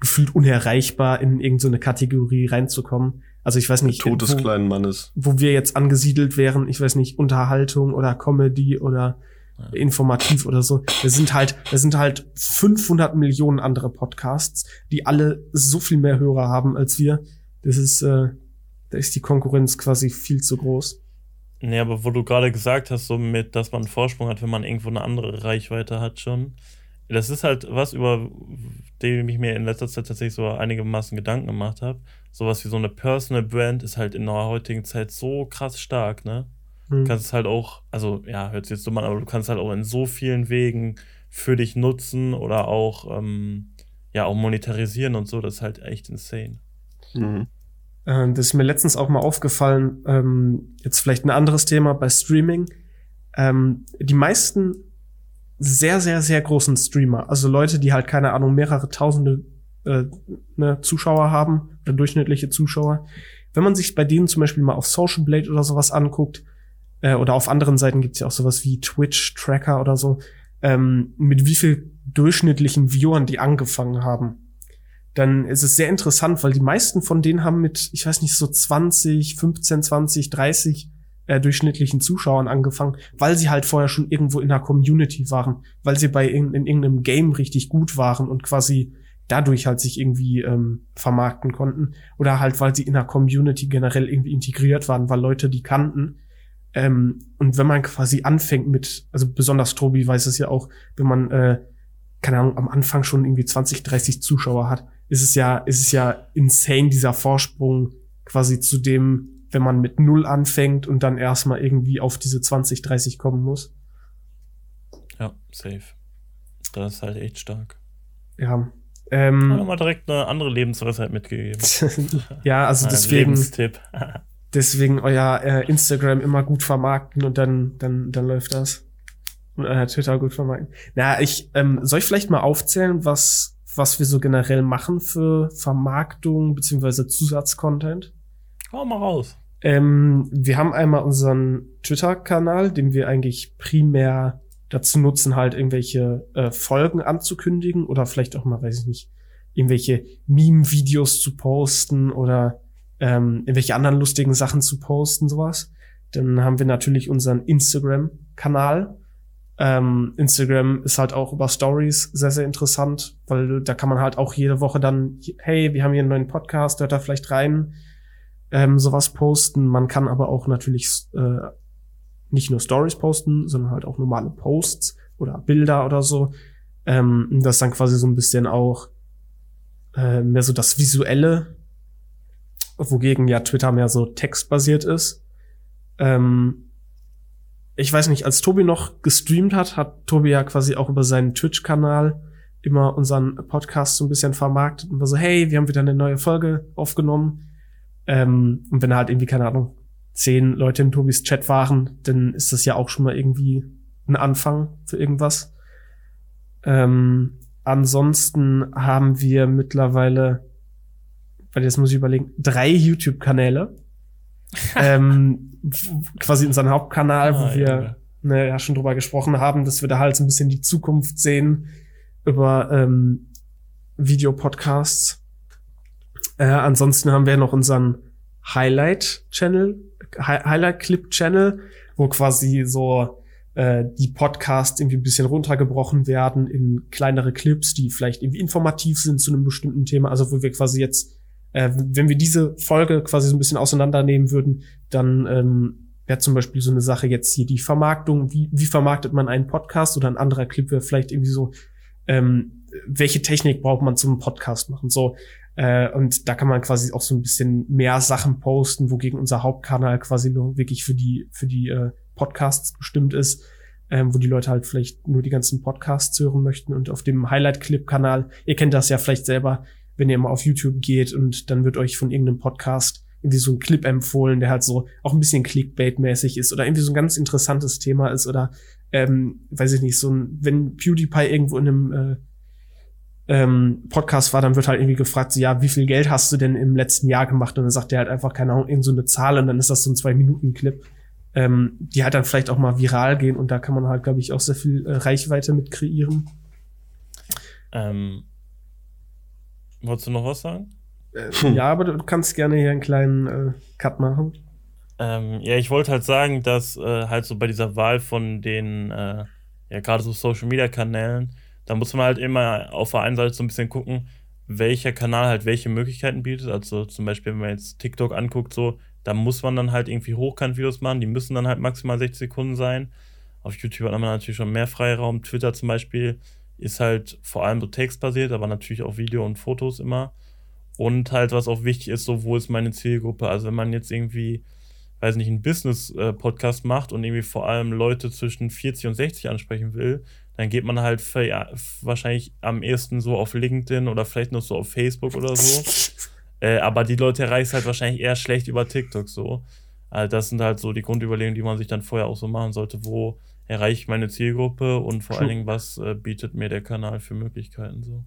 gefühlt unerreichbar, in irgendeine Kategorie reinzukommen. Also ich weiß nicht, Tod des wo, kleinen Mannes. wo wir jetzt angesiedelt wären, ich weiß nicht, Unterhaltung oder Comedy oder Ja. informativ oder so. Das sind halt, das sind halt 500 Millionen andere Podcasts, die alle so viel mehr Hörer haben als wir. Das ist, äh, da ist die Konkurrenz quasi viel zu groß. Nee, aber wo du gerade gesagt hast, so mit, dass man einen Vorsprung hat, wenn man irgendwo eine andere Reichweite hat schon. Das ist halt was, über dem ich mir in letzter Zeit tatsächlich so einigermaßen Gedanken gemacht habe. Sowas wie so eine Personal Brand ist halt in der heutigen Zeit so krass stark, ne? Hm. Du kannst es halt auch, also ja, hört sich jetzt so an, aber du kannst halt auch in so vielen Wegen für dich nutzen oder auch, ähm, ja, auch monetarisieren und so. Das ist halt echt insane. Mhm. Äh, das ist mir letztens auch mal aufgefallen, ähm, jetzt vielleicht ein anderes Thema bei Streaming. Ähm, die meisten sehr, sehr, sehr großen Streamer, also Leute, die halt, keine Ahnung, mehrere tausende äh, ne, Zuschauer haben oder durchschnittliche Zuschauer, wenn man sich bei denen zum Beispiel mal auf Social Blade oder sowas anguckt, äh, oder auf anderen Seiten gibt's ja auch sowas wie Twitch-Tracker oder so, ähm, mit wie viel durchschnittlichen Viewern die angefangen haben dann ist es sehr interessant, weil die meisten von denen haben mit, ich weiß nicht, so 20, 15, 20, 30 äh, durchschnittlichen Zuschauern angefangen, weil sie halt vorher schon irgendwo in der Community waren, weil sie bei in, in irgendeinem Game richtig gut waren und quasi dadurch halt sich irgendwie ähm, vermarkten konnten oder halt, weil sie in der Community generell irgendwie integriert waren, weil Leute die kannten. Ähm, und wenn man quasi anfängt mit, also besonders Tobi weiß es ja auch, wenn man, äh, keine Ahnung, am Anfang schon irgendwie 20, 30 Zuschauer hat, ist es ja, ist es ja insane, dieser Vorsprung quasi zu dem, wenn man mit Null anfängt und dann erstmal irgendwie auf diese 20, 30 kommen muss. Ja, safe. Das ist halt echt stark. Ja. Haben Ähm, wir mal direkt eine andere Lebensweisheit mitgegeben. [LAUGHS] ja, also Ein deswegen, Lebenstipp. [LAUGHS] deswegen euer äh, Instagram immer gut vermarkten und dann, dann, dann läuft das. Und euer Twitter gut vermarkten. Na, ich, ähm, soll ich vielleicht mal aufzählen, was, was wir so generell machen für Vermarktung beziehungsweise Zusatzcontent? Hau mal raus. Ähm, wir haben einmal unseren Twitter-Kanal, den wir eigentlich primär dazu nutzen, halt irgendwelche äh, Folgen anzukündigen oder vielleicht auch mal, weiß ich nicht, irgendwelche Meme-Videos zu posten oder ähm, irgendwelche anderen lustigen Sachen zu posten, sowas. Dann haben wir natürlich unseren Instagram-Kanal. Ähm, Instagram ist halt auch über Stories sehr, sehr interessant, weil da kann man halt auch jede Woche dann, hey, wir haben hier einen neuen Podcast, hört da vielleicht rein ähm, sowas posten. Man kann aber auch natürlich äh, nicht nur Stories posten, sondern halt auch normale Posts oder Bilder oder so. Ähm, das ist dann quasi so ein bisschen auch äh, mehr so das Visuelle, wogegen ja Twitter mehr so textbasiert ist. Ähm, ich weiß nicht, als Tobi noch gestreamt hat, hat Tobi ja quasi auch über seinen Twitch-Kanal immer unseren Podcast so ein bisschen vermarktet und war so, hey, wir haben wieder eine neue Folge aufgenommen. Ähm, und wenn halt irgendwie, keine Ahnung, zehn Leute in Tobis Chat waren, dann ist das ja auch schon mal irgendwie ein Anfang für irgendwas. Ähm, ansonsten haben wir mittlerweile, weil jetzt muss ich überlegen, drei YouTube-Kanäle. [LAUGHS] ähm, quasi unseren Hauptkanal, Ah, wo wir ja. ne, ja schon drüber gesprochen haben, dass wir da halt so ein bisschen die Zukunft sehen über ähm, Videopodcasts. Äh, ansonsten haben wir noch unseren Highlight-Channel, Hi Highlight-Clip-Channel, wo quasi so äh, die Podcasts irgendwie ein bisschen runtergebrochen werden in kleinere Clips, die vielleicht irgendwie informativ sind zu einem bestimmten Thema. Also wo wir quasi jetzt, äh, wenn wir diese Folge quasi so ein bisschen auseinandernehmen würden, dann ähm, wäre zum Beispiel so eine Sache jetzt hier die Vermarktung. Wie, wie vermarktet man einen Podcast? Oder ein anderer Clip wäre vielleicht irgendwie so, ähm, welche Technik braucht man zum Podcast machen? So, äh, und da kann man quasi auch so ein bisschen mehr Sachen posten, wogegen unser Hauptkanal quasi nur wirklich für die, für die äh, Podcasts bestimmt ist, ähm, wo die Leute halt vielleicht nur die ganzen Podcasts hören möchten. Und auf dem Highlight-Clip-Kanal, ihr kennt das ja vielleicht selber, wenn ihr mal auf YouTube geht und dann wird euch von irgendeinem Podcast irgendwie so ein Clip empfohlen, der halt so auch ein bisschen Clickbait-mäßig ist oder irgendwie so ein ganz interessantes Thema ist oder ähm, weiß ich nicht, so ein, wenn PewDiePie irgendwo in einem äh, ähm, Podcast war, dann wird halt irgendwie gefragt, so, ja, wie viel Geld hast du denn im letzten Jahr gemacht? Und dann sagt er halt einfach, keine Ahnung, irgend so eine Zahl und dann ist das so ein Zwei-Minuten-Clip, ähm, die halt dann vielleicht auch mal viral gehen und da kann man halt, glaube ich, auch sehr viel äh, Reichweite mit kreieren. Ähm, wolltest du noch was sagen? Äh, ja, aber du kannst gerne hier einen kleinen äh, Cut machen. Ähm, ja, ich wollte halt sagen, dass äh, halt so bei dieser Wahl von den, äh, ja, gerade so Social Media Kanälen, da muss man halt immer auf der einen Seite so ein bisschen gucken, welcher Kanal halt welche Möglichkeiten bietet. Also zum Beispiel, wenn man jetzt TikTok anguckt, so, da muss man dann halt irgendwie Hochkant-Videos machen, die müssen dann halt maximal 60 Sekunden sein. Auf YouTube hat man natürlich schon mehr Freiraum. Twitter zum Beispiel ist halt vor allem so textbasiert, aber natürlich auch Video und Fotos immer. Und halt, was auch wichtig ist, so, wo ist meine Zielgruppe? Also, wenn man jetzt irgendwie, weiß nicht, einen Business-Podcast macht und irgendwie vor allem Leute zwischen 40 und 60 ansprechen will, dann geht man halt wahrscheinlich am ehesten so auf LinkedIn oder vielleicht noch so auf Facebook oder so. [LAUGHS] äh, aber die Leute erreicht halt wahrscheinlich eher schlecht über TikTok so. Also das sind halt so die Grundüberlegungen, die man sich dann vorher auch so machen sollte. Wo erreiche ich meine Zielgruppe und vor allen Dingen, was äh, bietet mir der Kanal für Möglichkeiten so.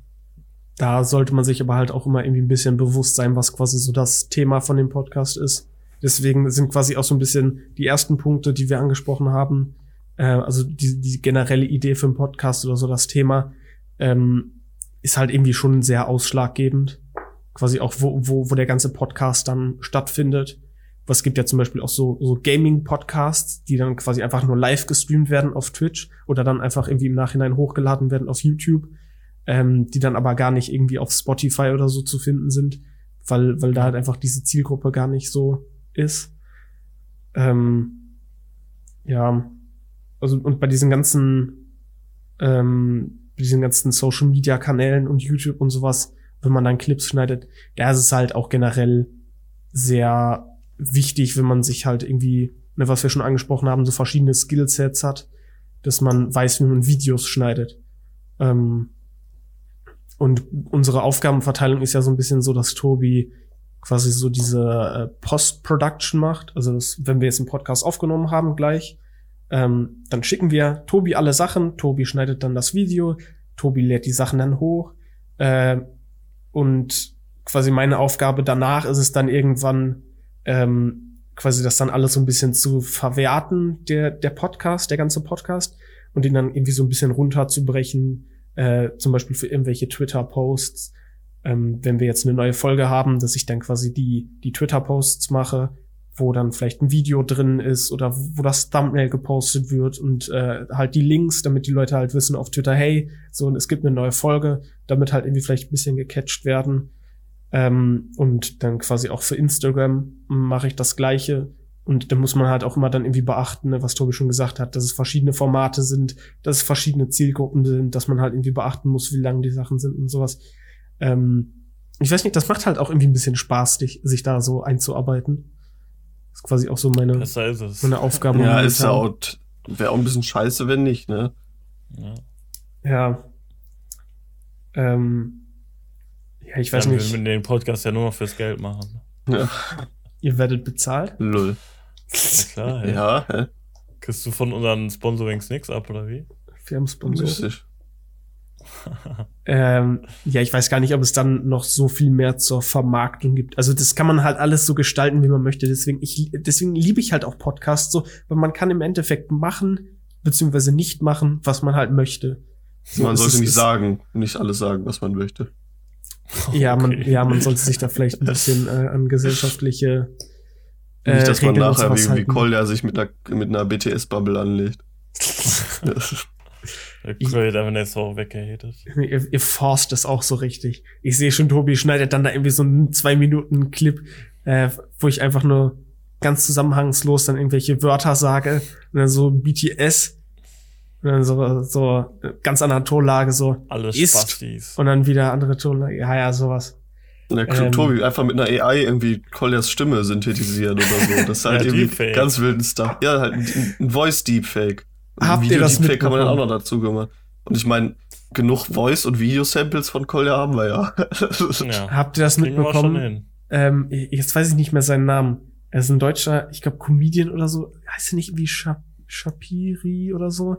Da sollte man sich aber halt auch immer irgendwie ein bisschen bewusst sein, was quasi so das Thema von dem Podcast ist. Deswegen sind quasi auch so ein bisschen die ersten Punkte, die wir angesprochen haben, äh, also die, die generelle Idee für einen Podcast oder so das Thema, ähm, ist halt irgendwie schon sehr ausschlaggebend. Quasi auch, wo, wo, wo der ganze Podcast dann stattfindet. Was gibt ja zum Beispiel auch so, so Gaming-Podcasts, die dann quasi einfach nur live gestreamt werden auf Twitch oder dann einfach irgendwie im Nachhinein hochgeladen werden auf YouTube, ähm, die dann aber gar nicht irgendwie auf Spotify oder so zu finden sind, weil, weil da halt einfach diese Zielgruppe gar nicht so ist. Ähm, ja, also und bei diesen ganzen, ähm, bei diesen ganzen Social Media Kanälen und YouTube und sowas, wenn man dann Clips schneidet, da ist es halt auch generell sehr wichtig, wenn man sich halt irgendwie, ne, was wir schon angesprochen haben, so verschiedene Skillsets hat, dass man weiß, wie man Videos schneidet. Ähm, und unsere Aufgabenverteilung ist ja so ein bisschen so, dass Tobi quasi so diese äh, Post-Production macht. Also das, wenn wir jetzt einen Podcast aufgenommen haben gleich, ähm, dann schicken wir Tobi alle Sachen, Tobi schneidet dann das Video, Tobi lädt die Sachen dann hoch. Äh, und quasi meine Aufgabe danach ist es dann irgendwann ähm, quasi das dann alles so ein bisschen zu verwerten, der, der Podcast, der ganze Podcast, und ihn dann irgendwie so ein bisschen runterzubrechen, äh, zum Beispiel für irgendwelche Twitter-Posts. Ähm, wenn wir jetzt eine neue Folge haben, dass ich dann quasi die, die Twitter-Posts mache, wo dann vielleicht ein Video drin ist oder wo das Thumbnail gepostet wird und äh, halt die Links, damit die Leute halt wissen auf Twitter, hey, so und es gibt eine neue Folge, damit halt irgendwie vielleicht ein bisschen gecatcht werden. Ähm, und dann quasi auch für Instagram mache ich das gleiche. Und da muss man halt auch immer dann irgendwie beachten, ne, was Tobi schon gesagt hat, dass es verschiedene Formate sind, dass es verschiedene Zielgruppen sind, dass man halt irgendwie beachten muss, wie lang die Sachen sind und sowas. Ähm, ich weiß nicht, das macht halt auch irgendwie ein bisschen Spaß, sich da so einzuarbeiten. Das ist quasi auch so meine, meine Aufgabe. Ja, ist ja auch, wäre auch ein bisschen scheiße, wenn nicht, ne? Ja. Ja. Ähm, ja, ich weiß Dann nicht. würden wir den Podcast ja nur noch fürs Geld machen. Ja. [LAUGHS] Ihr werdet bezahlt? Lull. Ja, klar, ja. Ja, hä? Kriegst du von unseren Sponsorings nichts ab, oder wie? Firmensponsor. [LAUGHS] Ähm, ja, ich weiß gar nicht, ob es dann noch so viel mehr zur Vermarktung gibt. Also das kann man halt alles so gestalten, wie man möchte. Deswegen, ich, deswegen liebe ich halt auch Podcasts so, weil man kann im Endeffekt machen, beziehungsweise nicht machen, was man halt möchte. So, Man sollte nicht sagen, nicht alles sagen, was man möchte. [LAUGHS] Ja, man, Okay. ja, man sollte sich da vielleicht ein bisschen [LAUGHS] äh, an gesellschaftliche äh, Nicht, dass man Regeln nachher wie, wie. Kolja sich mit einer, mit einer BTS-Bubble anlegt. [LAUGHS] Der Credit einfach nächste Woche weggehatet. Ihr, ihr forst es auch so richtig. Ich sehe schon, Tobi schneidet dann da irgendwie so einen zwei Minuten Clip, äh, wo ich einfach nur ganz zusammenhangslos dann irgendwelche Wörter sage und dann so BTS und dann so so ganz andere Tonlage so Alles Ist. Spastis. und dann wieder andere Tonlage. Ja, ja, sowas. Und der Ähm. Tobi einfach mit einer AI irgendwie Koljas Stimme synthetisieren oder so. Das ist [LAUGHS] halt Ja, irgendwie Deepfake. ganz wilden Stuff. Ja, halt ein, ein Voice-Deepfake. Habt ein ihr das Video-Deepfake kann man dann auch mitbekommen? noch dazu gemacht. Und ich meine, genug Voice- und Video-Samples von Kolja haben wir ja. [LAUGHS] Ja. Habt ihr das Kriegen mitbekommen? Ähm, jetzt weiß ich nicht mehr seinen Namen. Er ist ein deutscher, ich glaube Comedian oder so. Heißt er nicht wie Sha Shapiri oder so?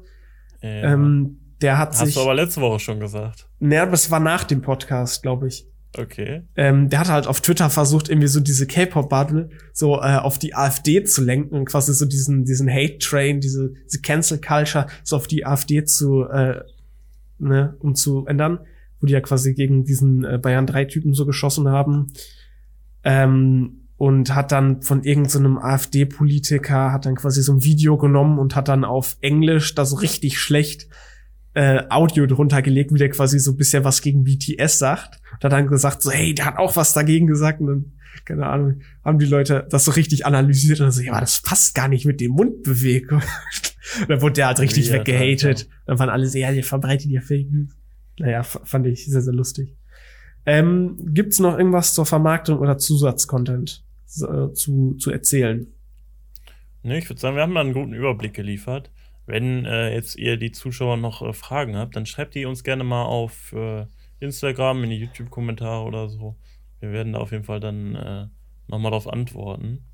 Ja. Ähm, der hat Hast sich. du aber letzte Woche schon gesagt. Ne, aber es war nach dem Podcast, glaube ich. Okay. Ähm, der hat halt auf Twitter versucht, irgendwie so diese K-Pop-Battle so äh, auf die AfD zu lenken und quasi so diesen, diesen Hate-Train, diese, diese Cancel-Culture so auf die AfD zu, äh, ne, um zu ändern, wo die ja quasi gegen diesen äh, Bayern 3-Typen so geschossen haben. Ähm, und hat dann von irgendeinem AfD-Politiker, hat dann quasi so ein Video genommen und hat dann auf Englisch da so richtig schlecht äh, Audio drunter gelegt, wie der quasi so bisschen was gegen BTS sagt. Und hat dann gesagt, so, hey, der hat auch was dagegen gesagt. Und dann, keine Ahnung, haben die Leute das so richtig analysiert und so, ja, aber das passt gar nicht mit dem Mundbewegung. und [LAUGHS] dann wurde der halt richtig Weird, weggehatet. Dann waren alle so, ja, ihr verbreitet ihr Fake News. Naja, fand ich sehr, sehr lustig. Ähm, gibt's noch irgendwas zur Vermarktung oder Zusatzcontent so, zu, zu erzählen? Ne, ich würde sagen, wir haben mal einen guten Überblick geliefert. Wenn äh, jetzt ihr die Zuschauer noch äh, Fragen habt, dann schreibt die uns gerne mal auf äh, Instagram, in die YouTube-Kommentare oder so. Wir werden da auf jeden Fall dann äh, nochmal drauf antworten.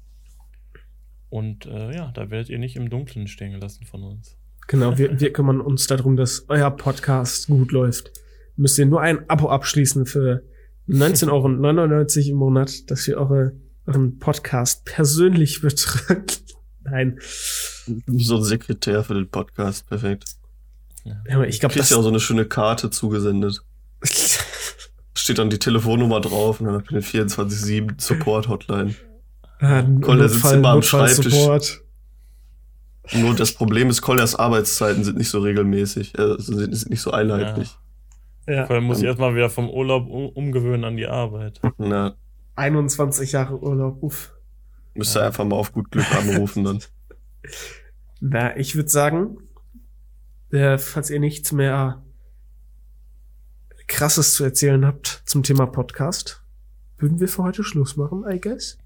Und äh, ja, da werdet ihr nicht im Dunkeln stehen gelassen von uns. Genau, wir, wir kümmern uns darum, dass euer Podcast gut läuft. Müsst ihr nur ein Abo abschließen für 19,99 Euro im Monat, dass wir eure, euren Podcast persönlich betreuen. [LAUGHS] Nein. so ein Sekretär für den Podcast, perfekt. Ja, aber ich glaube, das ja auch so eine schöne Karte zugesendet. [LAUGHS] Steht dann die Telefonnummer drauf und dann eine 24-7 Support-Hotline. Ah, Kolle sitzt immer am Schreibtisch. Notfallsupport. Nur das Problem ist, Koljas Arbeitszeiten sind nicht so regelmäßig, äh, sind, sind nicht so einheitlich. Ja. Vor allem muss ich Ähm. erstmal wieder vom Urlaub um, umgewöhnen an die Arbeit. Na, 21 Jahre Urlaub. Uff. müsst ihr einfach mal auf gut Glück anrufen dann. [LAUGHS] Na, ich würde sagen, äh, falls ihr nichts mehr krasses zu erzählen habt zum Thema Podcast, würden wir für heute Schluss machen, I guess.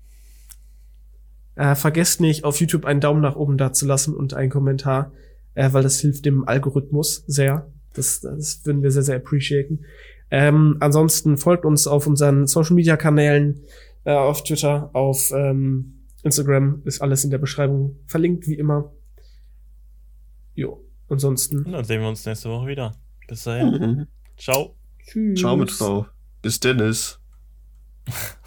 Äh, vergesst nicht, auf YouTube einen Daumen nach oben da zu lassen und einen Kommentar, äh, weil das hilft dem Algorithmus sehr. Das, das würden wir sehr, sehr appreciaten. Ähm, ansonsten folgt uns auf unseren Social Media Kanälen, äh, auf Twitter, auf ähm, Instagram, ist alles in der Beschreibung verlinkt, wie immer. Jo, ansonsten. Und dann sehen wir uns nächste Woche wieder. Bis dahin. Mhm. Ciao. Tschüss. Ciao mit Frau. Bis Dennis. [LAUGHS]